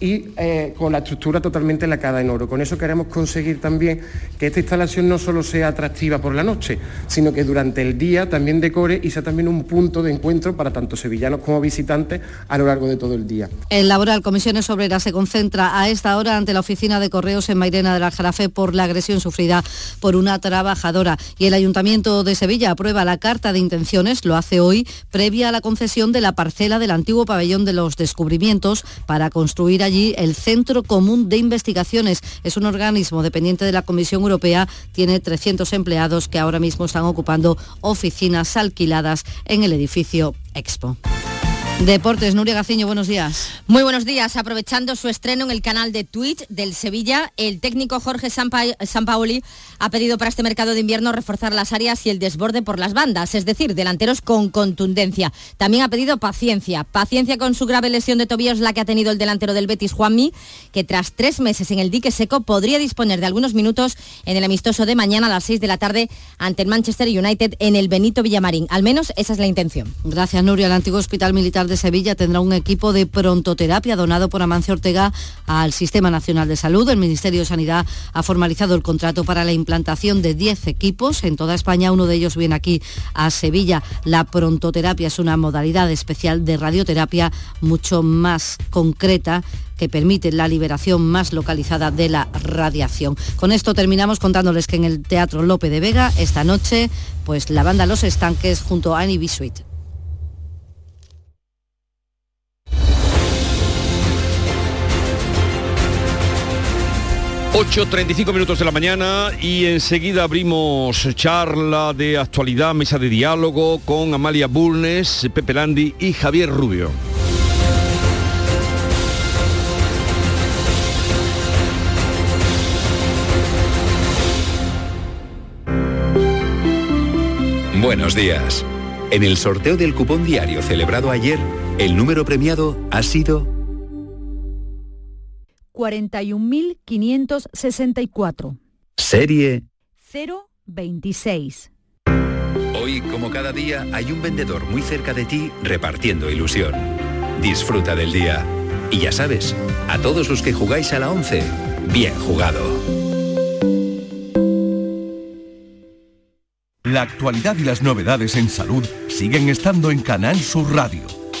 y eh, con la estructura totalmente lacada en oro. Con eso queremos conseguir también que esta instalación no solo sea atractiva por la noche, sino que durante el día también decore y sea también un punto de encuentro para tanto sevillanos como visitantes a lo largo de todo el día. El laboral Comisiones Obreras se concentra a esta hora ante la oficina de correos en Mairena del Aljarafe por la agresión sufrida por una trabajadora y el Ayuntamiento de Sevilla aprueba la carta de intenciones, lo hace hoy, previa a la concesión de la parcela del antiguo pabellón de los descubrimientos para construir allí el Centro Común de Investigaciones. Es un organismo dependiente de la Comisión Europea, tiene 300 empleados que ahora mismo están ocupando oficinas alquiladas en el edificio Expo. Deportes, Nuria Gaciño, buenos días. Muy buenos días. Aprovechando su estreno en el canal de Twitch del Sevilla, el técnico Jorge Sampaoli ha pedido para este mercado de invierno reforzar las áreas y el desborde por las bandas, es decir, delanteros con contundencia. También ha pedido paciencia, paciencia con su grave lesión de tobillos, la que ha tenido el delantero del Betis, Juanmi, que tras tres meses en el dique seco podría disponer de algunos minutos en el amistoso de mañana a las 6 de la tarde ante el Manchester United en el Benito Villamarín. Al menos esa es la intención. Gracias, Nuria. El antiguo Hospital Militar de Sevilla tendrá un equipo de prontoterapia donado por Amancio Ortega al Sistema Nacional de Salud. El Ministerio de Sanidad ha formalizado el contrato para la implantación de 10 equipos en toda España. Uno de ellos viene aquí a Sevilla. La prontoterapia es una modalidad especial de radioterapia mucho más concreta que permite la liberación más localizada de la radiación. Con esto terminamos contándoles que en el Teatro Lope de Vega esta noche, pues la banda Los Estanques junto a Annie B. Sweet. 8.35 minutos de la mañana y enseguida abrimos charla de actualidad, mesa de diálogo con Amalia Bulnes, Pepe Landi y Javier Rubio. Buenos días. En el sorteo del cupón diario celebrado ayer, el número premiado ha sido 41.564. Serie 026. Hoy, como cada día, hay un vendedor muy cerca de ti repartiendo ilusión. Disfruta del día. Y ya sabes, a todos los que jugáis a la 11, bien jugado. La actualidad y las novedades en salud siguen estando en Canal Sur Radio,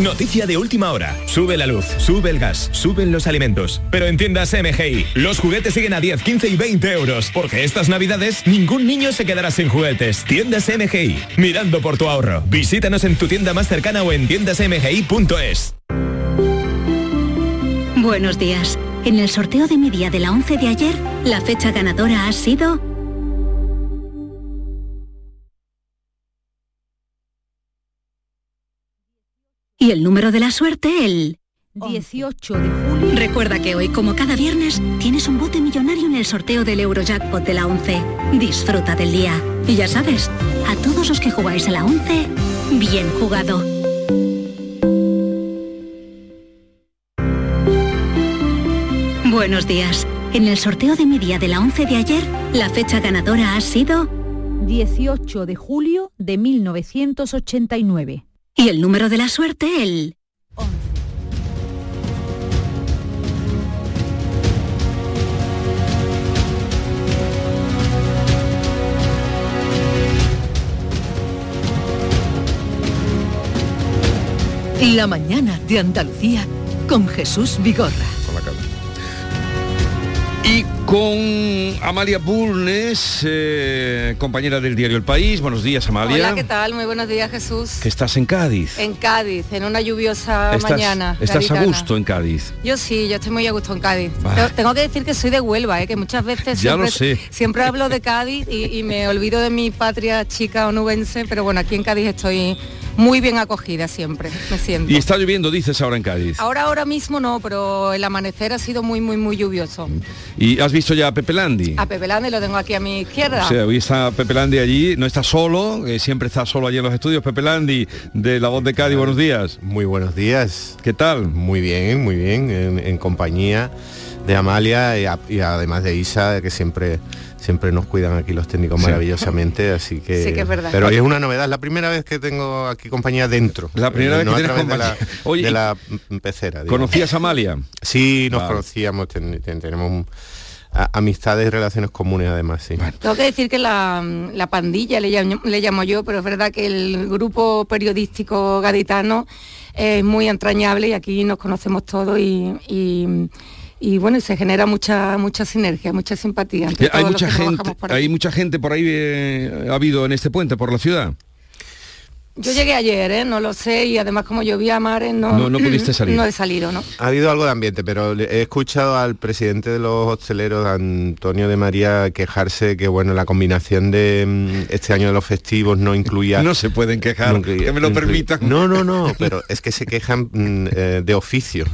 Noticia de última hora. Sube la luz, sube el gas, suben los alimentos. Pero en tiendas MGI, los juguetes siguen a 10, 15 y 20 euros. Porque estas navidades ningún niño se quedará sin juguetes. Tiendas MGI, mirando por tu ahorro. Visítanos en tu tienda más cercana o en tiendasmgi.es. Buenos días. En el sorteo de mi día de la 11 de ayer, la fecha ganadora ha sido... Y el número de la suerte, el... 18 de julio. Recuerda que hoy, como cada viernes, tienes un bote millonario en el sorteo del Eurojackpot de la 11. Disfruta del día. Y ya sabes, a todos los que jugáis a la 11, bien jugado. Buenos días. En el sorteo de mi día de la 11 de ayer, la fecha ganadora ha sido... 18 de julio de 1989. Y el número de la suerte, el... La mañana de Andalucía con Jesús Vigorra. Y con Amalia Bulnes, eh, compañera del diario El País. Buenos días, Amalia. Hola, ¿qué tal? Muy buenos días, Jesús. Que estás en Cádiz. En Cádiz, en una lluviosa Estás- mañana. Estás a gusto en Cádiz. Yo sí, yo estoy muy a gusto en Cádiz. Pero Tengo que decir que soy de Huelva, ¿eh? que muchas veces Ya siempre, lo sé. siempre hablo de Cádiz y, y me olvido de mi patria chica onubense, pero bueno, aquí en Cádiz estoy muy bien acogida siempre, me siento. Y está lloviendo, dices ahora en Cádiz. Ahora, ahora mismo no, pero el amanecer ha sido muy, muy, muy lluvioso. ¿Y has visto ya a Pepe Landi? A Pepe Lande lo tengo aquí a mi izquierda. O sea, hoy está Pepe Landi allí, no está solo, eh, siempre está solo allí en los estudios. Pepe Landi, de La Voz de Cádiz, buenos días. Muy buenos días. ¿Qué tal? Muy bien, muy bien, en, en compañía de Amalia y, a- y además de Isa, que siempre siempre nos cuidan aquí los técnicos Sí. maravillosamente, así que... Sí que es verdad. Pero hoy es una novedad, es la primera vez que tengo aquí compañía dentro. La primera vez no que a tienes través de la, compañía. (laughs) Oye, de la pecera. digamos. ¿Conocías a Amalia? Sí, nos Vale. conocíamos, ten- ten- tenemos un- amistades y relaciones comunes además, sí. Tengo que decir que la, pandilla le llamo, yo, pero es verdad que el grupo periodístico gaditano es muy entrañable y aquí nos conocemos todos y, y bueno, se genera mucha mucha sinergia, mucha simpatía. hay mucha gente, hay mucha gente por ahí eh, ha habido en este puente por la ciudad. Yo llegué ayer, ¿eh? no lo sé, y además como llovía a mares, no, no, pudiste (clears throat) salir. No he salido, ¿no? Ha habido algo de ambiente, pero he escuchado al presidente de los hosteleros, Antonio de María, quejarse que bueno, la combinación de mm, este año de los festivos no incluía... No se pueden quejar, que me lo permitan. No, no, no, pero es que se quejan mm, eh, de oficio.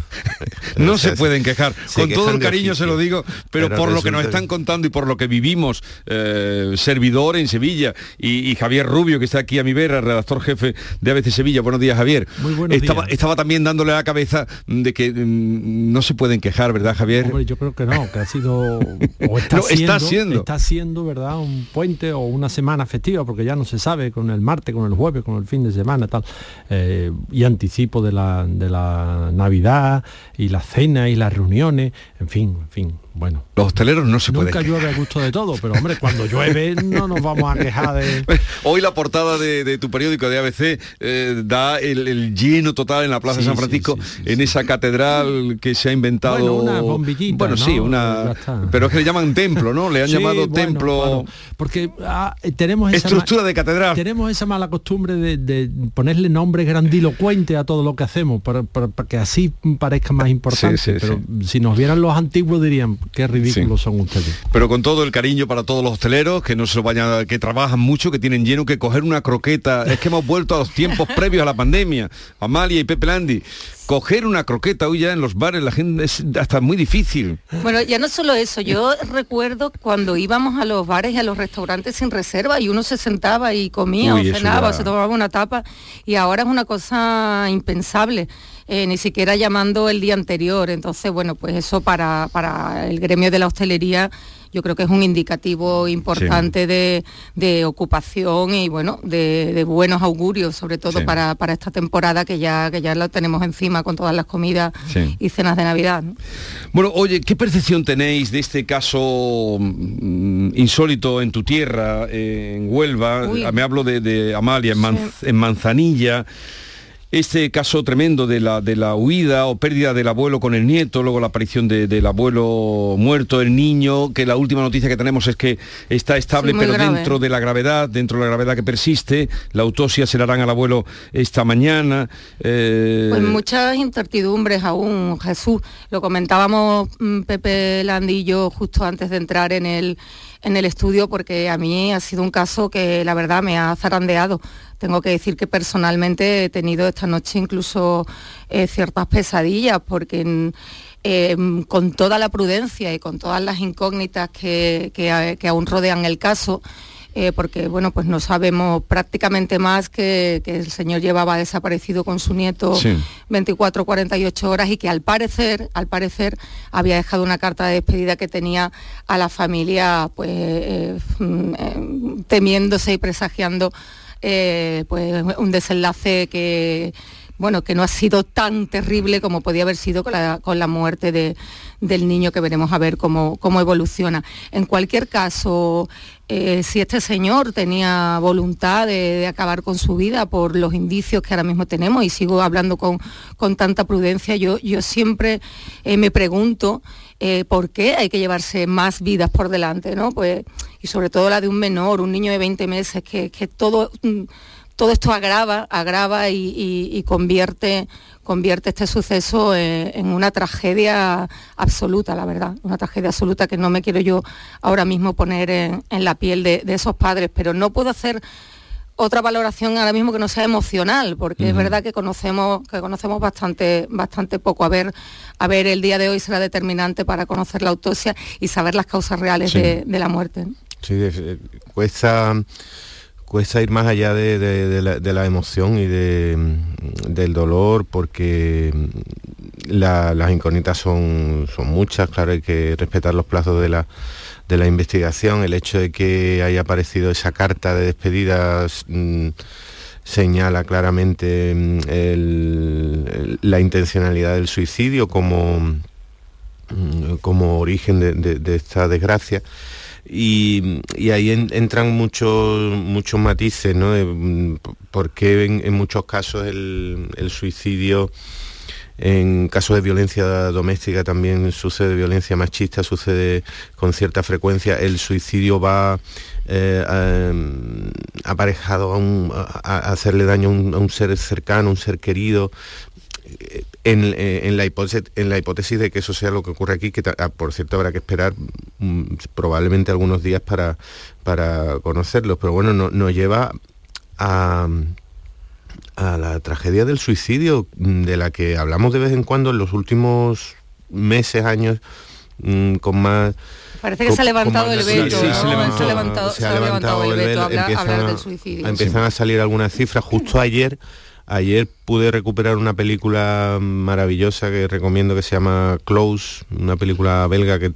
no se pueden quejar, con todo el cariño se lo digo, pero, por lo que nos están contando y por lo que vivimos, eh, servidor en Sevilla y, Javier Rubio, que está aquí a mi vera, redactor jefe de ABC Sevilla. Buenos días, Javier. Muy buenos estaba, días. estaba también dándole a la cabeza de que mm, no se pueden quejar, ¿verdad, Javier? yo creo que no, que ha sido o (laughs) está, siendo, está, siendo, ¿verdad? Un puente o una semana festiva, porque ya no se sabe con el martes, con el jueves, con el fin de semana, tal. Eh, y anticipo de la, de la Navidad y la cena y las reuniones, en fin, en fin bueno. Los hosteleros no se pueden Nunca llueve a gusto de todo, pero hombre, cuando llueve no nos vamos a quejar de... (laughs) Hoy la portada de, tu periódico de ABC eh, da el, lleno total en la Plaza de San Francisco, en esa catedral que se ha inventado... Bueno, una bombillita, Bueno, sí, una... Pero es que le llaman templo, ¿no? Le han (laughs) llamado templo... porque ah, tenemos esa... Estructura de catedral. Tenemos esa mala costumbre de, ponerle nombres grandilocuentes a todo lo que hacemos, para, que así parezca más importante. pero si nos vieran los antiguos dirían, qué ridículos son ustedes. Pero con todo el cariño para todos los hosteleros, que no se lo vayan, que trabajan mucho, que tienen lleno, que coger una croqueta. Es que hemos vuelto a los tiempos (laughs) previos a la pandemia. Amalia y Pepe Landi coger una croqueta hoy ya en los bares, la gente es hasta muy difícil. Bueno, ya no solo eso, yo (laughs) recuerdo cuando íbamos a los bares y a los restaurantes sin reserva y uno se sentaba y comía o cenaba, se tomaba una tapa y ahora es una cosa impensable. Eh, ni siquiera llamando el día anterior. Entonces, bueno, pues eso para, para el gremio de la hostelería yo creo que es un indicativo importante de, ocupación y bueno, de, buenos augurios, sobre todo para, esta temporada que ya, que ya lo tenemos encima con todas las comidas y cenas de Navidad. Bueno, oye, ¿qué percepción tenéis de este caso mm, insólito en tu tierra, en Huelva? Me hablo de, Amalia, en Manzanilla este caso tremendo de la, de la huida o pérdida del abuelo con el nieto, luego la aparición del abuelo muerto, el niño, que la última noticia que tenemos es que está estable, pero dentro de la gravedad, dentro de la gravedad que persiste, la autopsia se la harán al abuelo esta mañana. Eh, pues muchas incertidumbres aún, Jesús. Lo comentábamos mm, Pepe Landillo justo antes de entrar en el en el estudio porque a mí ha sido un caso que la verdad me ha zarandeado. Tengo que decir que personalmente he tenido esta noche incluso eh, ciertas pesadillas porque eh, con toda la prudencia y con todas las incógnitas que aún rodean el caso, eh, porque bueno, pues no sabemos prácticamente más que, el señor llevaba desaparecido con su nieto 24, 48 horas y que al parecer, al parecer, había dejado una carta de despedida que tenía a la familia pues eh, mm, eh, temiéndose y presagiando pues un desenlace que bueno, que no ha sido tan terrible como podía haber sido con la, muerte del niño que veremos a ver cómo, cómo evoluciona. En cualquier caso, eh, si este señor tenía voluntad de, acabar con su vida por los indicios que ahora mismo tenemos, y sigo hablando con, tanta prudencia, yo, yo siempre eh, me pregunto eh, por qué hay que llevarse más vidas por delante, ¿no? Pues, y sobre todo la de un menor, un niño de 20 meses, que, que todo mm, todo esto agrava, agrava y, convierte, convierte este suceso eh, en, una tragedia absoluta, la verdad, una tragedia absoluta que no me quiero yo ahora mismo poner en, la piel de, esos padres, pero no puedo hacer otra valoración ahora mismo que no sea emocional, porque es verdad que conocemos, que conocemos bastante, bastante poco. A ver, a ver, el día de hoy será determinante para conocer la autopsia y saber las causas reales de, la muerte. Sí, cuesta cuesta ir más allá de, la, emoción y del dolor porque las incógnitas son, muchas, claro, hay que respetar los plazos de la, investigación, el hecho de que haya aparecido esa carta de despedida mm, señala claramente mm, la intencionalidad del suicidio como mm, como origen de, esta desgracia. Y, ahí entran muchos muchos matices, ¿no? Porque en, muchos casos el, el suicidio en casos de violencia doméstica también sucede violencia machista, sucede con cierta frecuencia. El suicidio va eh, em, aparejado a, hacerle daño a un, ser cercano, un ser querido. Eh, en, la hipótesis, en, la hipótesis, de que eso sea lo que ocurre aquí, que ah, por cierto habrá que esperar mm, probablemente algunos días para, para conocerlo, pero bueno, nos lleva a, a la tragedia del suicidio, mm, de la que hablamos de vez en cuando en los últimos meses, años, mm, con más... Parece que se ha levantado el veto, se, ha levantado, el veto, a hablar del suicidio. Empiezan a salir algunas cifras. Justo ayer, ayer pude recuperar una película maravillosa que recomiendo que se llama Close, una película belga que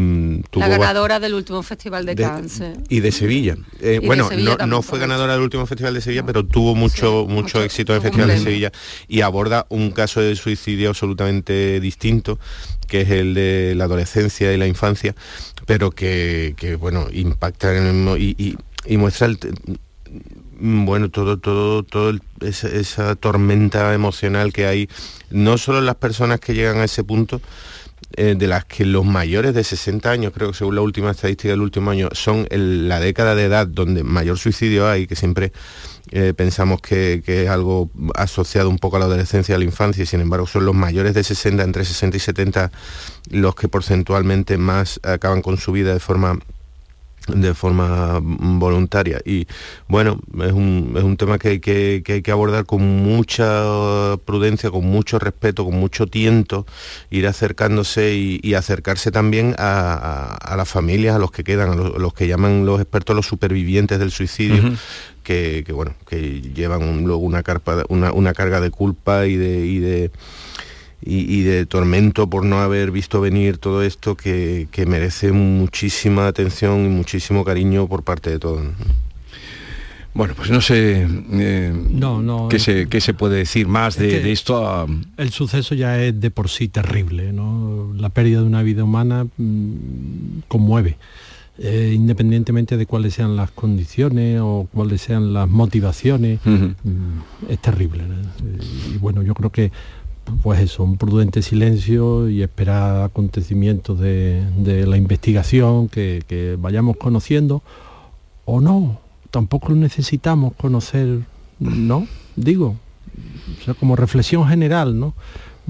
Mm, la ganadora del último festival de, Cannes. Y de Sevilla. Eh, bueno, no, fue ganadora del último festival de Sevilla, pero tuvo mucho, mucho, éxito en el Festival de Sevilla y aborda un caso de suicidio absolutamente distinto, que es el de la adolescencia y la infancia, pero que, bueno, impacta y, muestra el, bueno, todo, todo, todo esa, tormenta emocional que hay, no solo en las personas que llegan a ese punto, eh, de las que los mayores de 60 años, creo que según la última estadística del último año, son la década de edad donde mayor suicidio hay, que siempre eh, pensamos que, que, es algo asociado un poco a la adolescencia a la infancia, y sin embargo son los mayores de 60, entre 60 y 70, los que porcentualmente más acaban con su vida de forma de forma voluntaria. Y bueno es un, es un tema que hay que, hay que abordar con mucha prudencia con mucho respeto con mucho tiento ir acercándose y, acercarse también a, las familias a los que quedan a los, que llaman los expertos los supervivientes del suicidio que, bueno que llevan luego una, carpa, una, una carga de culpa y de, y de y, de tormento por no haber visto venir todo esto que, merece muchísima atención y muchísimo cariño por parte de todos. Bueno, pues no sé eh, no, no, ¿qué, se, qué se puede decir más de, esto. El suceso ya es de por sí terrible, ¿no? La pérdida de una vida humana mm, conmueve. Eh, independientemente de cuáles sean las condiciones o cuáles sean las motivaciones, mm, es terrible. Y bueno, yo creo que pues eso, un prudente silencio y esperar acontecimientos de, la investigación que, vayamos conociendo o no, tampoco necesitamos conocer, ¿no? Digo, sea, como reflexión general, ¿no?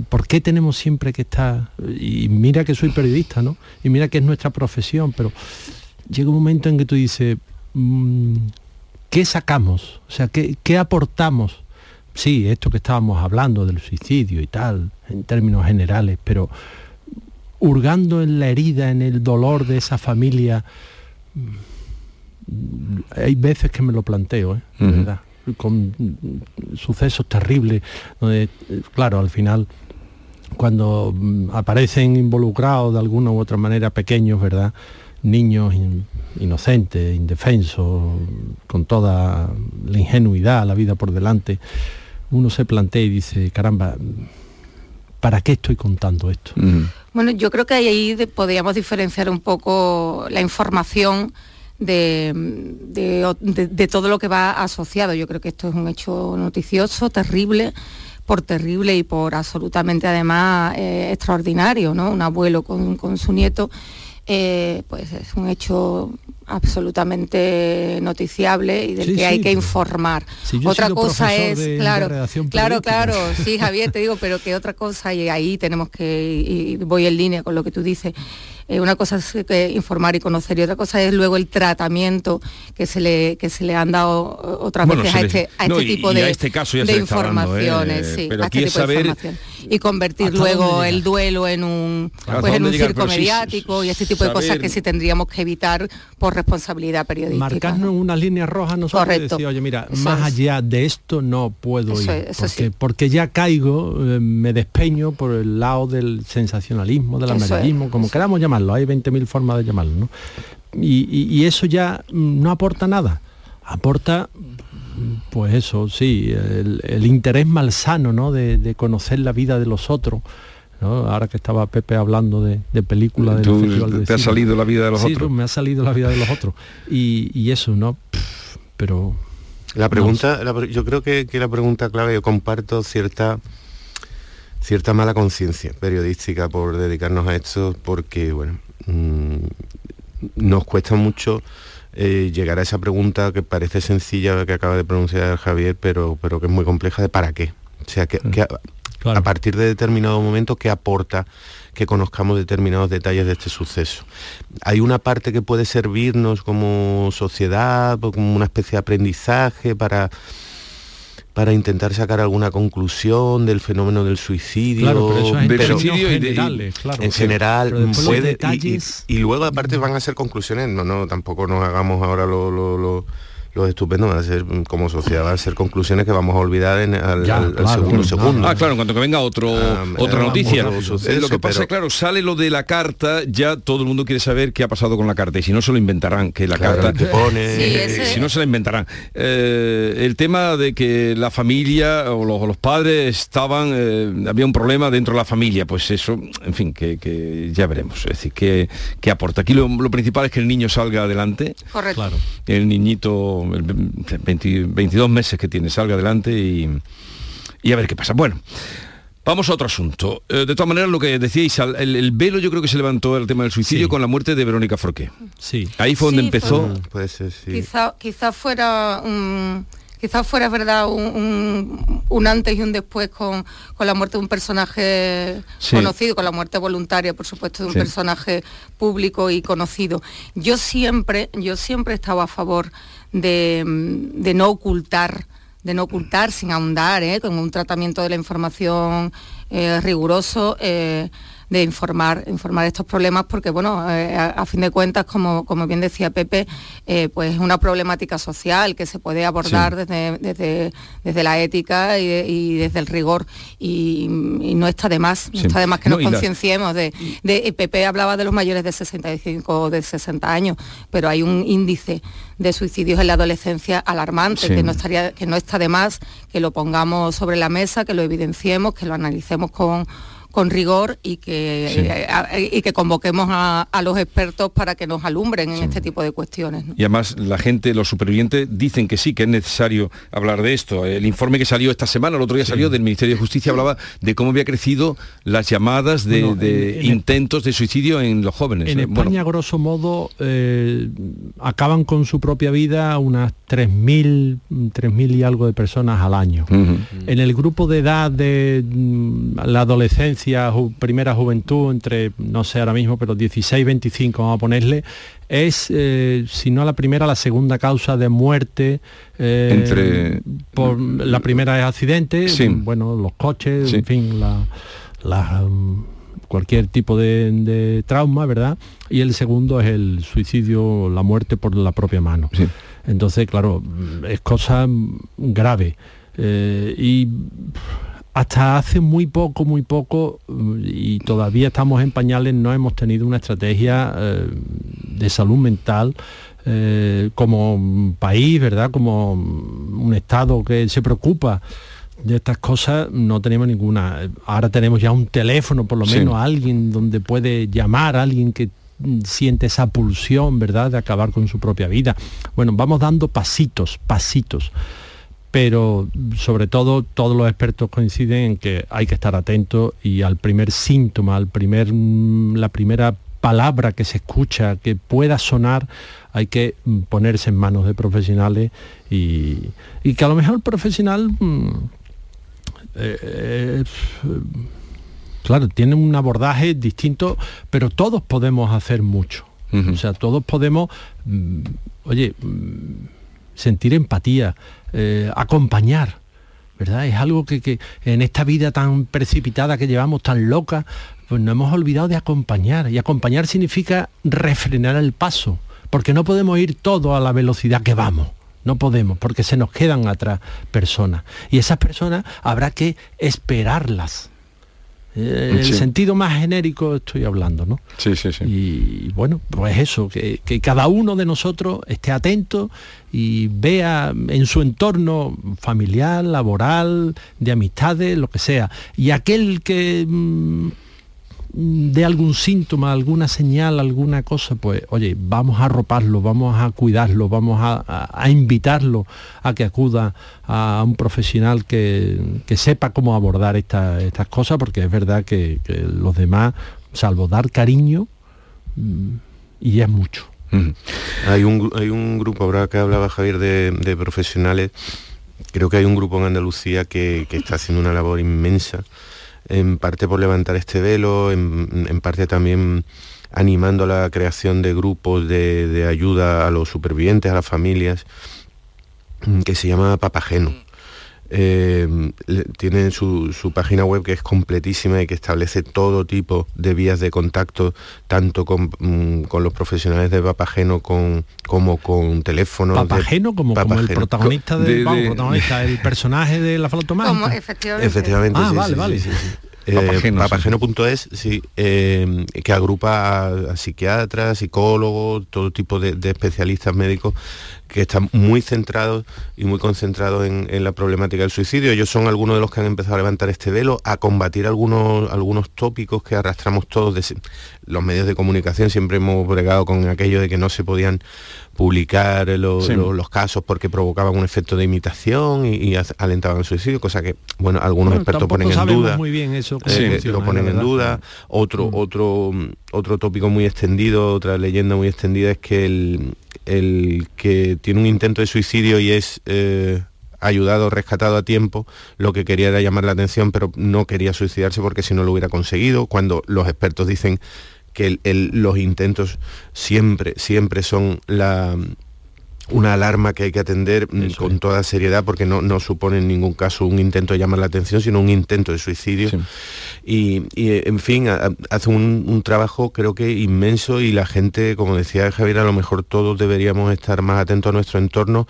¿Por qué tenemos siempre que estar? Y mira que soy periodista, ¿no? Y mira que es nuestra profesión, pero llega un momento en que tú dices, mm, ¿qué sacamos? O sea, ¿qué, qué aportamos? Sí, esto que estábamos hablando del suicidio y tal, en términos generales, pero hurgando en la herida, en el dolor de esa familia, mm, hay veces que me lo planteo, ¿eh? ¿verdad? con sucesos terribles, donde, claro, al final, cuando mm, aparecen involucrados de alguna u otra manera pequeños, ¿verdad? Niños inocentes, indefensos, con toda la ingenuidad, la vida por delante, uno se plantea y dice, caramba, ¿para qué estoy contando esto? Bueno, yo creo que ahí podríamos diferenciar un poco la información de, de, todo lo que va asociado. Yo creo que esto es un hecho noticioso, terrible, por terrible y por absolutamente además eh, extraordinario, ¿no? Un abuelo con, con su nieto eh, pues es un hecho absolutamente noticiable y del que hay que informar. otra cosa es, claro, claro, claro, sí, (laughs) Javier, te digo, pero que otra cosa, y ahí tenemos que, y voy en línea con lo que tú dices, eh, una cosa es informar y conocer y otra cosa es luego el tratamiento que se le, que se le han dado otras veces a este, a este tipo de, este caso de informaciones. Y convertir luego el duelo en un, pues en un circo mediático y este tipo de cosas que sí tendríamos que evitar por responsabilidad periodística. Marcarnos una línea roja nosotros Correcto. decir, oye, mira, más allá de esto no puedo ir. porque, porque, ya caigo, eh, me despeño por el lado del sensacionalismo, del amarillismo, como queramos llamar hay 20.000 formas de llamarlo, ¿no? Y, eso ya no aporta nada, aporta pues eso, sí, el, interés malsano ¿no? de, conocer la vida de los otros, Ahora que estaba Pepe hablando de, de películas de te ha salido la vida de los otros. me ha salido la vida de los otros. Y, eso, ¿no? pero... La pregunta, yo creo que, que, la pregunta clave, yo comparto cierta cierta mala conciencia periodística por dedicarnos a esto, porque, bueno, mm, nos cuesta mucho eh, llegar a esa pregunta que parece sencilla que acaba de pronunciar Javier, pero, pero que es muy compleja de para qué. O sea, que, a, partir de determinado momento, ¿qué aporta que conozcamos determinados detalles de este suceso? Hay una parte que puede servirnos como sociedad, como una especie de aprendizaje para para intentar sacar alguna conclusión del fenómeno del suicidio. Claro, pero eso En general puede y, luego aparte van a ser conclusiones, no, no, tampoco nos hagamos ahora lo lo estupendo van a ser como sociedad van a ser conclusiones que vamos a olvidar en al, segundo segundo. Ah claro cuando que venga otro ah, otra noticia. eh, lo que pasa claro sale lo de la carta ya todo el mundo quiere saber qué ha pasado con la carta y si no se lo inventarán que la carta pone. Si no se la inventarán. Eh, el tema de que la familia o los, padres estaban eh, había un problema dentro de la familia pues eso en fin que, ya veremos. Es decir que, aporta aquí lo, principal es que el niño salga adelante. Correcto. Claro. el niñito 22 meses que tiene, salga adelante y, a ver qué pasa. Bueno. Vamos a otro asunto. Eh, de todas maneras, lo que decíais, el, velo yo creo que se levantó el tema del suicidio con la muerte de Verónica Forqué. Sí. Ahí fue donde empezó. Quizá, quizá fuera un, quizás fuera verdad un, antes y un después con, la muerte de un personaje conocido, con la muerte voluntaria, por supuesto, de un personaje público y conocido. Yo siempre, yo siempre estaba a favor de, no ocultar de no ocultar sin ahondar, ¿eh? con un tratamiento de la información eh, riguroso. Eh, de informar, informar estos problemas porque, bueno, eh, a, fin de cuentas, como, como bien decía Pepe, eh, pues es una problemática social que se puede abordar desde, desde, la ética y, desde el rigor y, no está de más, no está de más que nos concienciemos de, de, Pepe hablaba de los mayores de 65 o de 60 años, pero hay un índice de suicidios en la adolescencia alarmante, que, no estaría, que no está de más que lo pongamos sobre la mesa, que lo evidenciemos, que lo analicemos con con rigor y que, eh, y que convoquemos a, los expertos para que nos alumbren en este tipo de cuestiones. Y además la gente, los supervivientes, dicen que sí, que es necesario hablar de esto. El informe que salió esta semana, el otro día salió del Ministerio de Justicia, hablaba de cómo había crecido las llamadas de, intentos de suicidio en los jóvenes. En eh, España, grosso modo, eh, acaban con su propia vida unas 3.000 3.000 y algo de personas al año. En el grupo de edad de mm, la adolescencia, primera juventud, entre, no sé ahora mismo, pero 16, 25, vamos a ponerle, es, eh, si no la primera, la segunda causa de muerte. Eh, entre... por, la primera es accidente, bueno, los coches, en fin, la, mm, cualquier tipo de, trauma, ¿verdad? Y el segundo es el suicidio, la muerte por la propia mano. Entonces, claro, es cosa grave. Eh, y hasta hace muy poco, muy poco, y todavía estamos en pañales, no hemos tenido una estrategia eh, de salud mental eh, como país, ¿verdad? Como un Estado que se preocupa de estas cosas, no tenemos ninguna. Ahora tenemos ya un teléfono, por lo menos, alguien donde puede llamar, a alguien que siente esa pulsión, ¿verdad?, de acabar con su propia vida. Bueno, vamos dando pasitos, pasitos pero sobre todo todos los expertos coinciden en que hay que estar atento y al primer síntoma, al primer, mm, la primera palabra que se escucha, que pueda sonar, hay que mm, ponerse en manos de profesionales y, que a lo mejor el profesional, mm, eh, claro, tiene un abordaje distinto, pero todos podemos hacer mucho. O sea, todos podemos, oye, sentir empatía, eh, acompañar. ¿verdad? Es algo que, en esta vida tan precipitada que llevamos, tan loca, pues no hemos olvidado de acompañar. Y acompañar significa refrenar el paso, porque no podemos ir todo a la velocidad que vamos. No podemos, porque se nos quedan atrás personas. Y esas personas habrá que esperarlas eh, el sentido más genérico estoy hablando, ¿no? Sí, sí, sí. Y bueno, pues eso, que, cada uno de nosotros esté atento y vea en su entorno familiar, laboral, de amistades, lo que sea. Y aquel que mm, dé algún síntoma, alguna señal, alguna cosa, pues oye, vamos a arroparlo, vamos a cuidarlo, vamos a, invitarlo a que acuda a un profesional que, sepa cómo abordar estas cosas, porque es verdad que, los demás, salvo dar cariño, mm, y es mucho. hay, un, hay un grupo, ahora que hablaba Javier de, profesionales, creo que hay un grupo en Andalucía que, que está haciendo una labor inmensa en parte por levantar este velo, en, parte también animando la creación de grupos de, ayuda a los supervivientes, a las familias, que se llama Papageno. Eh, tienen su, página web que es completísima y que establece todo tipo de vías de contacto, tanto con, mm, los profesionales de Papageno con, como con teléfonos. Papageno, como, el protagonista, del, el personaje de la flauta efectivamente. efectivamente. Ah, vale, vale. Eh, papageno.es, sí, eh, que agrupa a, psiquiatras, psicólogos, todo tipo de, especialistas médicos que están muy centrados y muy concentrados en, la problemática del suicidio. Ellos son algunos de los que han empezado a levantar este velo, a combatir algunos, algunos tópicos que arrastramos todos. De, los medios de comunicación siempre hemos bregado con aquello de que no se podían publicar los casos porque provocaban un efecto de imitación y, alentaban el suicidio, cosa que, bueno, algunos expertos ponen en duda. Muy bien eso. Eh, lo ponen en duda. Otro, mm. otro, otro tópico muy extendido, otra leyenda muy extendida es que el, el que tiene un intento de suicidio y es eh, ayudado, rescatado a tiempo, lo que quería era llamar la atención, pero no quería suicidarse porque si no lo hubiera conseguido, cuando los expertos dicen que los intentos siempre, siempre son la, una alarma que hay que atender mm, con toda seriedad porque no, no, supone en ningún caso un intento de llamar la atención, sino un intento de suicidio. Y, en fin, hace un, un, trabajo creo que inmenso y la gente, como decía Javier, a lo mejor todos deberíamos estar más atentos a nuestro entorno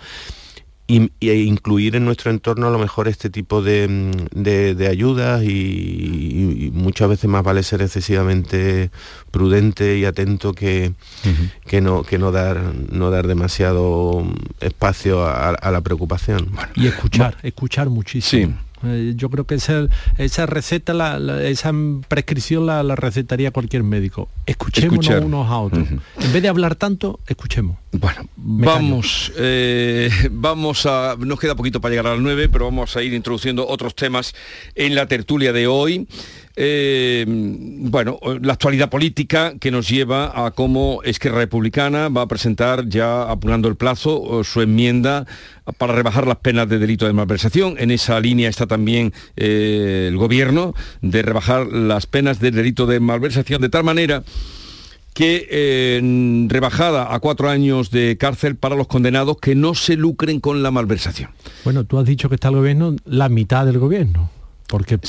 y, incluir en nuestro entorno a lo mejor este tipo de, mm, ayudas y, muchas veces más vale ser excesivamente prudente y atento que, que, no, que no, dar, no dar demasiado espacio a, la preocupación. y escuchar, escuchar muchísimo. Eh, yo creo que esa, esa receta, esa prescripción la, recetaría cualquier médico. Escuchemos unos a otros. En vez de hablar tanto, escuchemos. Bueno, vamos, eh, vamos a. Nos queda poquito para llegar a las 9, pero vamos a ir introduciendo otros temas en la tertulia de hoy. Eh, bueno, la actualidad política que nos lleva a cómo Esquerra Republicana va a presentar, ya apurando el plazo, su enmienda para rebajar las penas de delito de malversación. En esa línea está también eh, el gobierno de rebajar las penas de delito de malversación de tal manera que eh, rebajada a cuatro años de cárcel para los condenados que no se lucren con la malversación. Bueno, tú has dicho que está el gobierno, la mitad del gobierno. Porque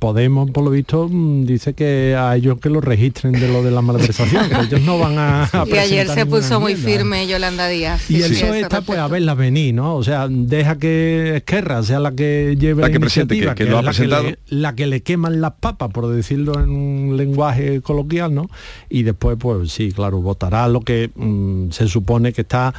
Podemos, por lo visto, mm, dice que a ellos que lo registren de lo de la malversación, que ellos no van a, (laughs) Y ayer se puso muy firme Yolanda Díaz. Y eso está pues a verla venir, ¿no? O sea, deja que Esquerra sea la que lleve la, que iniciativa, que, lo ha la presentado. Que le, la que le queman las papas, por decirlo en un lenguaje coloquial, ¿no? Y después, pues sí, claro, votará lo que mm, se supone que está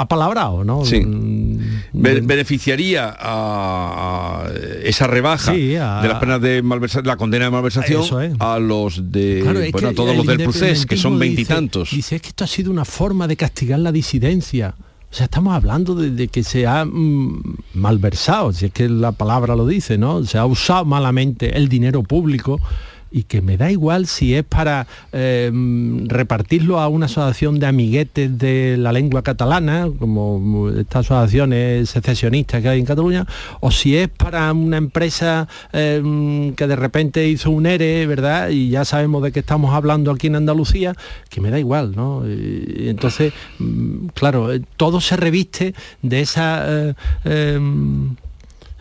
apalabrado, ¿no? Sí. Mm, beneficiaría a, esa rebaja de las penas de malversación, la condena de malversación a los de bueno, a todos los del proceso, que son veintitantos. Dice, es que esto ha sido una forma de castigar la disidencia. O sea, estamos hablando de, que se ha mm, malversado, si es que la palabra lo dice, ¿no? Se ha usado malamente el dinero público y que me da igual si es para eh, repartirlo a una asociación de amiguetes de la lengua catalana, como estas asociaciones secesionistas que hay en Cataluña, o si es para una empresa eh, que de repente hizo un ERE, ¿verdad? Y ya sabemos de qué estamos hablando aquí en Andalucía, que me da igual, ¿no? Entonces, mm, claro, eh, todo se reviste de esa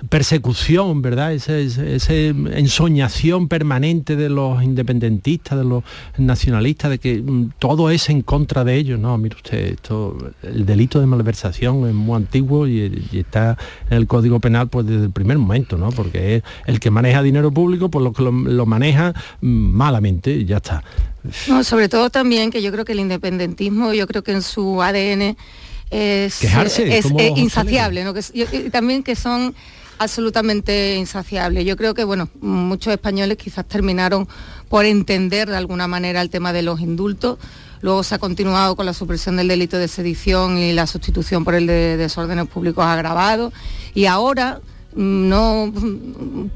persecución, ¿verdad? Esa, ensoñación permanente de los independentistas, de los nacionalistas, de que mm, todo es en contra de ellos. No, mire usted, esto, el delito de malversación es muy antiguo y, está en el Código Penal pues desde el primer momento, ¿no? Porque es el que maneja dinero público, pues lo que lo, maneja mm, malamente y ya está. No, sobre todo también que yo creo que el independentismo, yo creo que en su ADN es, es, insaciable, ¿no? también que son absolutamente insaciable. Yo creo que, bueno, muchos españoles quizás terminaron por entender de alguna manera el tema de los indultos. Luego se ha continuado con la supresión del delito de sedición y la sustitución por el de desórdenes públicos agravados. Y ahora no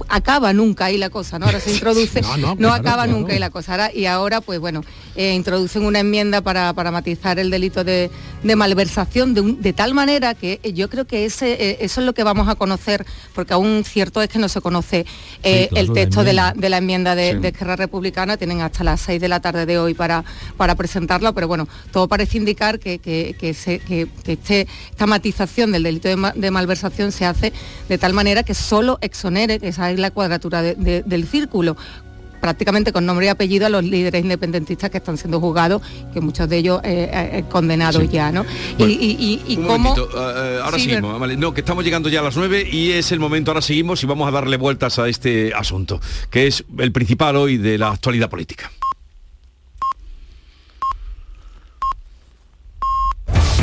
acaba nunca ahí la cosa, ¿no? Ahora se (laughs) introduce, no, acaba nunca ahí la cosa. y ahora, pues bueno, eh, introducen una enmienda para, matizar el delito de, malversación de, tal manera que yo creo que ese, eh, eso es lo que vamos a conocer, porque aún cierto es que no se conoce eh, el texto de la, enmienda de, Esquerra Republicana, tienen hasta las 6 de la tarde de hoy para, para presentarlo, pero bueno, todo parece indicar que, que, este, esta matización del delito de malversación se hace de tal manera manera que solo exonere, esa es la cuadratura del círculo, prácticamente con nombre y apellido a los líderes independentistas que están siendo juzgados, que muchos de ellos eh, eh, condenados ya, ¿no? y, cómo... ahora seguimos, no, que estamos llegando ya a las 9 y es el momento, ahora seguimos y vamos a darle vueltas a este asunto, que es el principal hoy de la actualidad política.